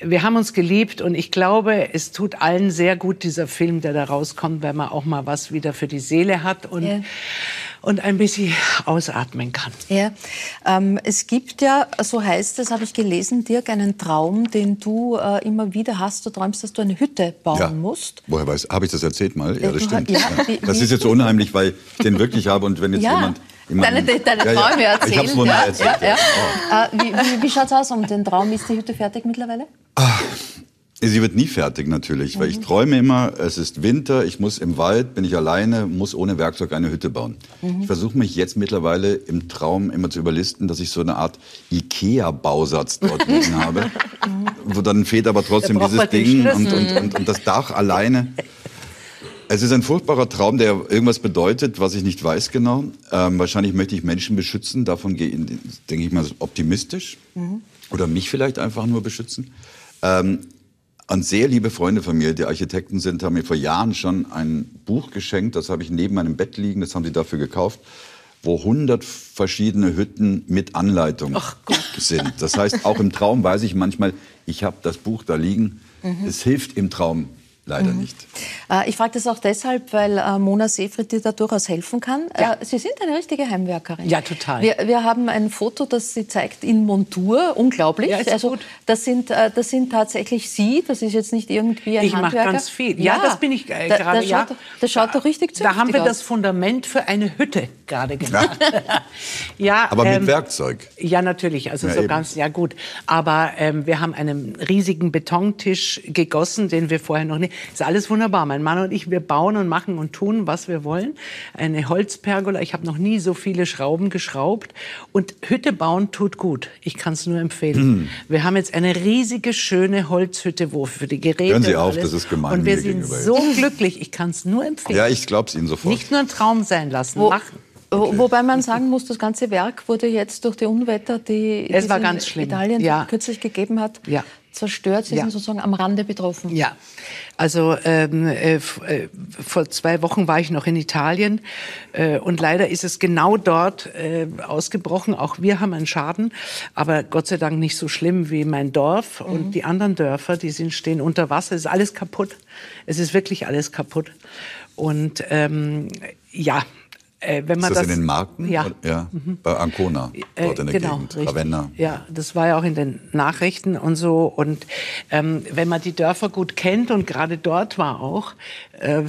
wir haben uns geliebt und ich glaube, es tut allen sehr gut, dieser Film, der da rauskommt, weil man auch mal was wieder für die Seele hat und, ja. Und ein bisschen ausatmen kann. Ja, ähm, es gibt ja, so heißt es, habe ich gelesen, Dirk, einen Traum, den du äh, immer wieder hast. Du träumst, dass du eine Hütte bauen ja. musst. Woher weiß, habe ich das erzählt mal? Ja, das stimmt. Ja, das ist jetzt unheimlich, weil ich den wirklich habe und wenn jetzt jemand deine, deine Träume ja, erzählen. Ich hab's wohl mal erzählt. Ja, ja. Oh. Äh, wie wie, wie schaut es aus um den Traum? Ist die Hütte fertig mittlerweile? Ach, sie wird nie fertig natürlich, mhm. weil ich mhm. träume immer, es ist Winter, ich muss im Wald, bin ich alleine, muss ohne Werkzeug eine Hütte bauen. Mhm. Ich versuche mich jetzt mittlerweile im Traum immer zu überlisten, dass ich so eine Art Ikea-Bausatz dort liegen habe, wo dann fehlt aber trotzdem dieses Ding und, und, und, und das Dach alleine. Es ist ein furchtbarer Traum, der irgendwas bedeutet, was ich nicht weiß genau. Ähm, wahrscheinlich möchte ich Menschen beschützen. Davon gehe, denke ich mal, optimistisch. Mhm. Oder mich vielleicht einfach nur beschützen. Ähm, und sehr liebe Freunde von mir, die Architekten sind, haben mir vor Jahren schon ein Buch geschenkt. Das habe ich neben meinem Bett liegen. Das haben sie dafür gekauft wo 100 verschiedene Hütten mit Anleitung sind. Das heißt, auch im Traum weiß ich manchmal, ich habe das Buch da liegen. Mhm. Es hilft im Traum leider mhm. nicht. Äh, ich frage das auch deshalb, weil äh, Mona Seefried dir da durchaus helfen kann. Ja. Äh, sie sind eine richtige Heimwerkerin. Ja, total. Wir, wir haben ein Foto, das sie zeigt in Montur. Unglaublich. Ja, ist also gut. das sind das sind tatsächlich Sie. Das ist jetzt nicht irgendwie ein ich Handwerker. Ich mache ganz viel. Ja, ja, das bin ich äh, gerade. Das, ja. das schaut doch richtig zu Da haben wir aus. das Fundament für eine Hütte gerade gemacht. ja, aber ähm, mit Werkzeug. Ja, natürlich. Also so eben. ganz ja gut. Aber ähm, wir haben einen riesigen Betontisch gegossen, den wir vorher noch nicht ist alles wunderbar. Mein Mann und ich, wir bauen und machen und tun, was wir wollen. Eine Holzpergola. Ich habe noch nie so viele Schrauben geschraubt. Und Hütte bauen tut gut. Ich kann es nur empfehlen. Mhm. Wir haben jetzt eine riesige, schöne Holzhütte, wo für die Geräte. Hören Sie auf, das ist gemein. Und wir sind so glücklich. Ich kann es nur empfehlen. Ja, ich glaube es Ihnen sofort. Nicht nur ein Traum sein lassen, wo, machen. Okay. Wobei man sagen muss, das ganze Werk wurde jetzt durch die Unwetter, die es war ganz schlimm. Italien ja. kürzlich gegeben hat, ja zerstört. Sie ja. sind sozusagen am Rande betroffen. Ja, also ähm, äh, äh, vor zwei Wochen war ich noch in Italien äh, und leider ist es genau dort äh, ausgebrochen. Auch wir haben einen Schaden, aber Gott sei Dank nicht so schlimm wie mein Dorf mhm. und die anderen Dörfer, die sind stehen unter Wasser. Es ist alles kaputt. Es ist wirklich alles kaputt. Und ähm, ja, Äh, wenn man ist das, das in den Marken? Ja. ja mhm. Bei Ancona, äh, dort in der genau, Gegend, Ravenna. Ja, das war ja auch in den Nachrichten und so. Und ähm, wenn man die Dörfer gut kennt und gerade dort war auch, äh,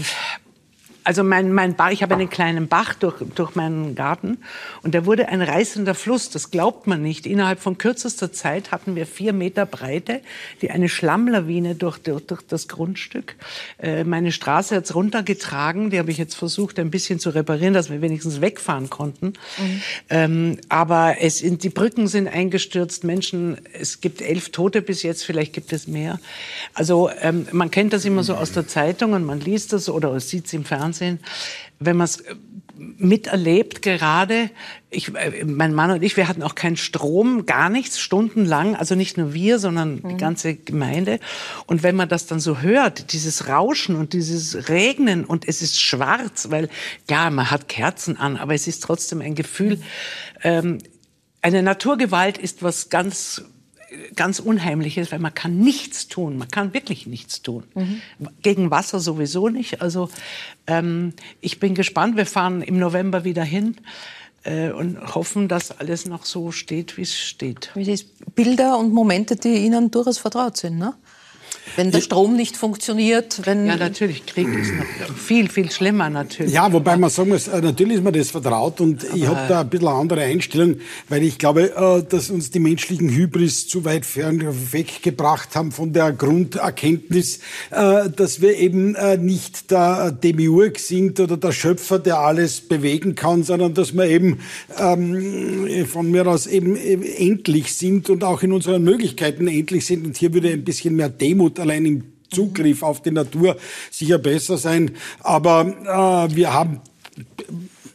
also mein, mein Bach, ich habe einen kleinen Bach durch, durch meinen Garten und der wurde ein reißender Fluss, das glaubt man nicht. Innerhalb von kürzester Zeit hatten wir vier Meter Breite, die eine Schlammlawine durch, durch, durch das Grundstück. Äh, meine Straße hat's runtergetragen, die habe ich jetzt versucht ein bisschen zu reparieren, dass wir wenigstens wegfahren konnten. Mhm. Ähm, aber es sind, die Brücken sind eingestürzt, Menschen, es gibt elf Tote bis jetzt, vielleicht gibt es mehr. Also ähm, man kennt das immer so aus der Zeitung und man liest das oder sieht es im Fernsehen. Fernsehen, wenn man es äh, miterlebt gerade. Ich, äh, mein Mann und ich, wir hatten auch keinen Strom, gar nichts, stundenlang. Also nicht nur wir, sondern mhm. die ganze Gemeinde. Und wenn man das dann so hört, dieses Rauschen und dieses Regnen und es ist schwarz, weil ja, man hat Kerzen an, aber es ist trotzdem ein Gefühl. Ähm, eine Naturgewalt ist was ganz ganz unheimlich ist, weil man kann nichts tun. Man kann wirklich nichts tun. Mhm. Gegen Wasser sowieso nicht. Also ähm, ich bin gespannt. Wir fahren im November wieder hin äh, und hoffen, dass alles noch so steht, wie es steht. Bilder und Momente, die Ihnen durchaus vertraut sind, ne? Wenn der Strom nicht funktioniert, wenn... Ja, natürlich, Krieg ist noch viel, viel schlimmer natürlich. Ja, wobei man sagen muss, äh, natürlich ist mir das vertraut und Aber ich habe da ein bisschen eine andere Einstellung, weil ich glaube, äh, dass uns die menschlichen Hybris zu weit fern weggebracht haben von der Grunderkenntnis, äh, dass wir eben nicht der Demiurg sind oder der Schöpfer, der alles bewegen kann, sondern dass wir eben ähm, von mir aus eben endlich sind und auch in unseren Möglichkeiten endlich sind. Und hier würde ein bisschen mehr Demut allein im Zugriff auf die Natur sicher besser sein. Aber äh, wir haben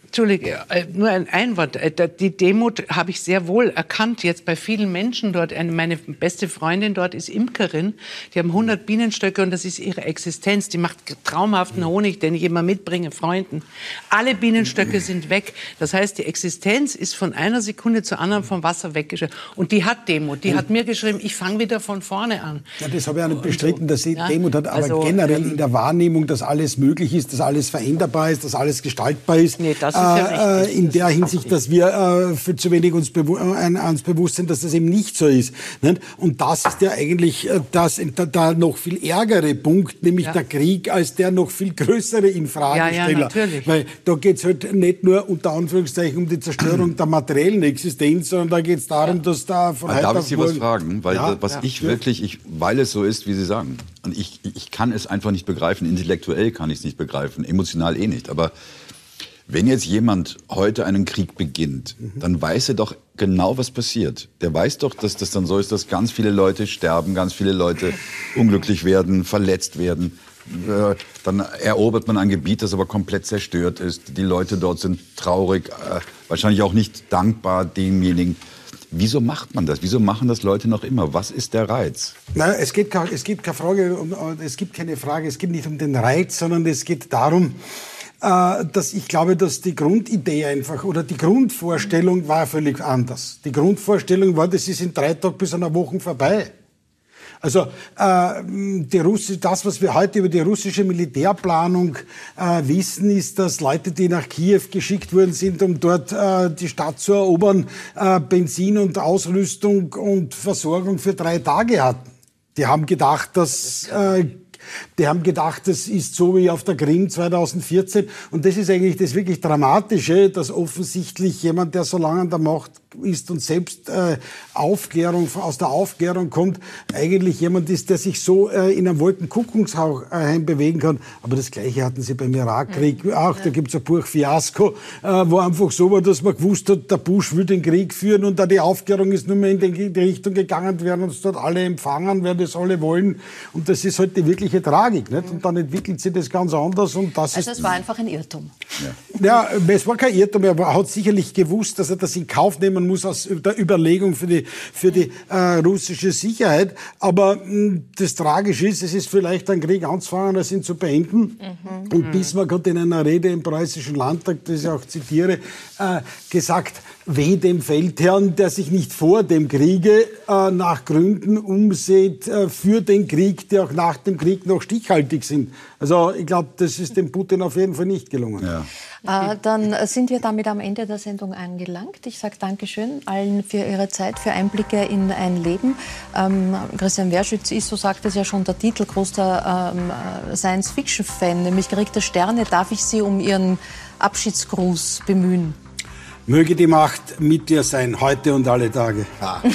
Entschuldige, äh, nur ein Einwort. Äh, die Demut habe ich sehr wohl erkannt jetzt bei vielen Menschen dort. Meine beste Freundin dort ist Imkerin. Die haben 100 Bienenstöcke und das ist ihre Existenz. Die macht traumhaften Honig, den ich immer mitbringe, Freunden. Alle Bienenstöcke sind weg. Das heißt, die Existenz ist von einer Sekunde zur anderen vom Wasser weggeschrieben. Und die hat Demut. Die hat mir geschrieben, ich fange wieder von vorne an. Ja, das habe ich auch nicht bestritten, dass sie ja? Demut hat. Aber also, generell ähm, in der Wahrnehmung, dass alles möglich ist, dass alles veränderbar ist, dass alles gestaltbar ist. Nee, das ja äh, in der Hinsicht, dass wir äh, für zu wenig uns, bewu äh, uns bewusst sind, dass das eben nicht so ist. Nicht? Und das ist ja eigentlich äh, das, da, da noch viel ärgere Punkt, nämlich ja. der Krieg als der noch viel größere Infragesteller. Ja, ja, natürlich. Weil da geht es halt nicht nur unter Anführungszeichen um die Zerstörung der materiellen Existenz, sondern da geht es darum, dass da von Darf ich Sie was fragen? Weil was ich wirklich, ich, weil es so ist, wie Sie sagen, und ich, ich kann es einfach nicht begreifen, intellektuell kann ich es nicht begreifen, emotional eh nicht, aber wenn jetzt jemand heute einen Krieg beginnt, dann weiß er doch genau, was passiert. Der weiß doch, dass das dann so ist, dass ganz viele Leute sterben, ganz viele Leute unglücklich werden, verletzt werden. Äh, dann erobert man ein Gebiet, das aber komplett zerstört ist. Die Leute dort sind traurig, äh, wahrscheinlich auch nicht dankbar demjenigen. Wieso macht man das? Wieso machen das Leute noch immer? Was ist der Reiz? Na, es, geht, es gibt keine Frage, es gibt keine Frage, es geht nicht um den Reiz, sondern es geht darum, dass ich glaube, dass die Grundidee einfach oder die Grundvorstellung war völlig anders. Die Grundvorstellung war, das ist in drei Tagen bis einer Woche vorbei. Also äh, die Russi das, was wir heute über die russische Militärplanung äh, wissen, ist, dass Leute, die nach Kiew geschickt worden sind, um dort äh, die Stadt zu erobern, äh, Benzin und Ausrüstung und Versorgung für drei Tage hatten. Die haben gedacht, dass äh, die haben gedacht, das ist so wie auf der Krim 2014. Und das ist eigentlich das wirklich Dramatische, dass offensichtlich jemand, der so lange an der Macht ist und selbst äh, Aufklärung aus der Aufklärung kommt, eigentlich jemand ist, der sich so äh, in einem Wolkenkuckuckshauch äh, bewegen kann. Aber das Gleiche hatten sie beim Irakkrieg mhm. auch. Da gibt's ein Buch Fiasko, äh, wo einfach so war, dass man gewusst hat, der Bush will den Krieg führen und da die Aufklärung ist nur mehr in die Richtung gegangen, werden uns dort alle empfangen, werden das alle wollen. Und das ist halt die wirkliche Tragik. Nicht? Und dann entwickelt sich das ganz anders. Und das also ist, es war einfach ein Irrtum. Ja. Ja, es war kein Irrtum. Er hat sicherlich gewusst, dass er das in Kauf nehmen muss aus der Überlegung für die, für die äh, russische Sicherheit. Aber mh, hm, das Tragische ist, es ist vielleicht ein Krieg anzufangen, als ihn zu beenden. Mhm. Und Bismarck hat in einer Rede im Preußischen Landtag, das ich auch zitiere, äh, gesagt, weh dem Feldherrn, der sich nicht vor dem Kriege äh, nach Gründen umsieht äh, für den Krieg, die auch nach dem Krieg noch stichhaltig sind. Also ich glaube, das ist dem Putin auf jeden Fall nicht gelungen. Ja. Äh, dann sind wir damit am Ende der Sendung angelangt. Ich sage Dankeschön allen für Ihre Zeit, für Einblicke in ein Leben. Ähm, Christian Werschütz ist, so sagt es ja schon der Titel, großer ähm, Science-Fiction-Fan, nämlich Krieg der Sterne. Darf ich Sie um Ihren Abschiedsgruß bemühen? Möge die Macht mit dir sein, heute und alle Tage. Ja.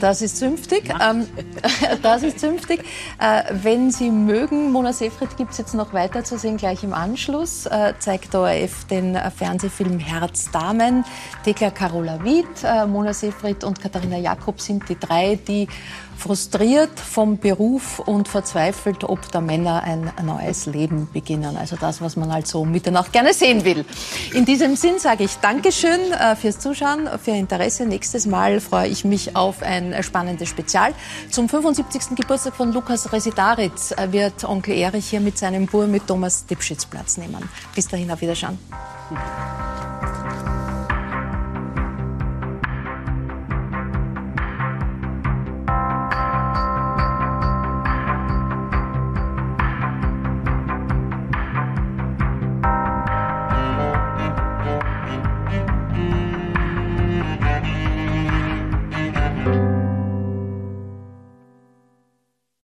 Das ist zünftig. Ähm, das ist zünftig. Äh, wenn Sie mögen, Mona Sefrit gibt es jetzt noch weiter zu sehen, gleich im Anschluss. Äh, zeigt ORF den Fernsehfilm Herz Damen. Tekla Carola Wied, äh, Mona Sefrit und Katharina Jakob sind die drei, die frustriert vom Beruf und verzweifelt, ob der Männer ein neues Leben beginnen. Also das, was man halt so Mitternacht gerne sehen will. In diesem Sinn sage ich Dankeschön äh, fürs Zuschauen, für Ihr Interesse. Nächstes Mal freue ich mich auf ein spannendes Spezial. Zum 75. Geburtstag von Lukas Residaritz äh, wird Onkel Erich hier mit seinem Bur mit Thomas Dipschitz Platz nehmen. Bis dahin auf Wiederschauen.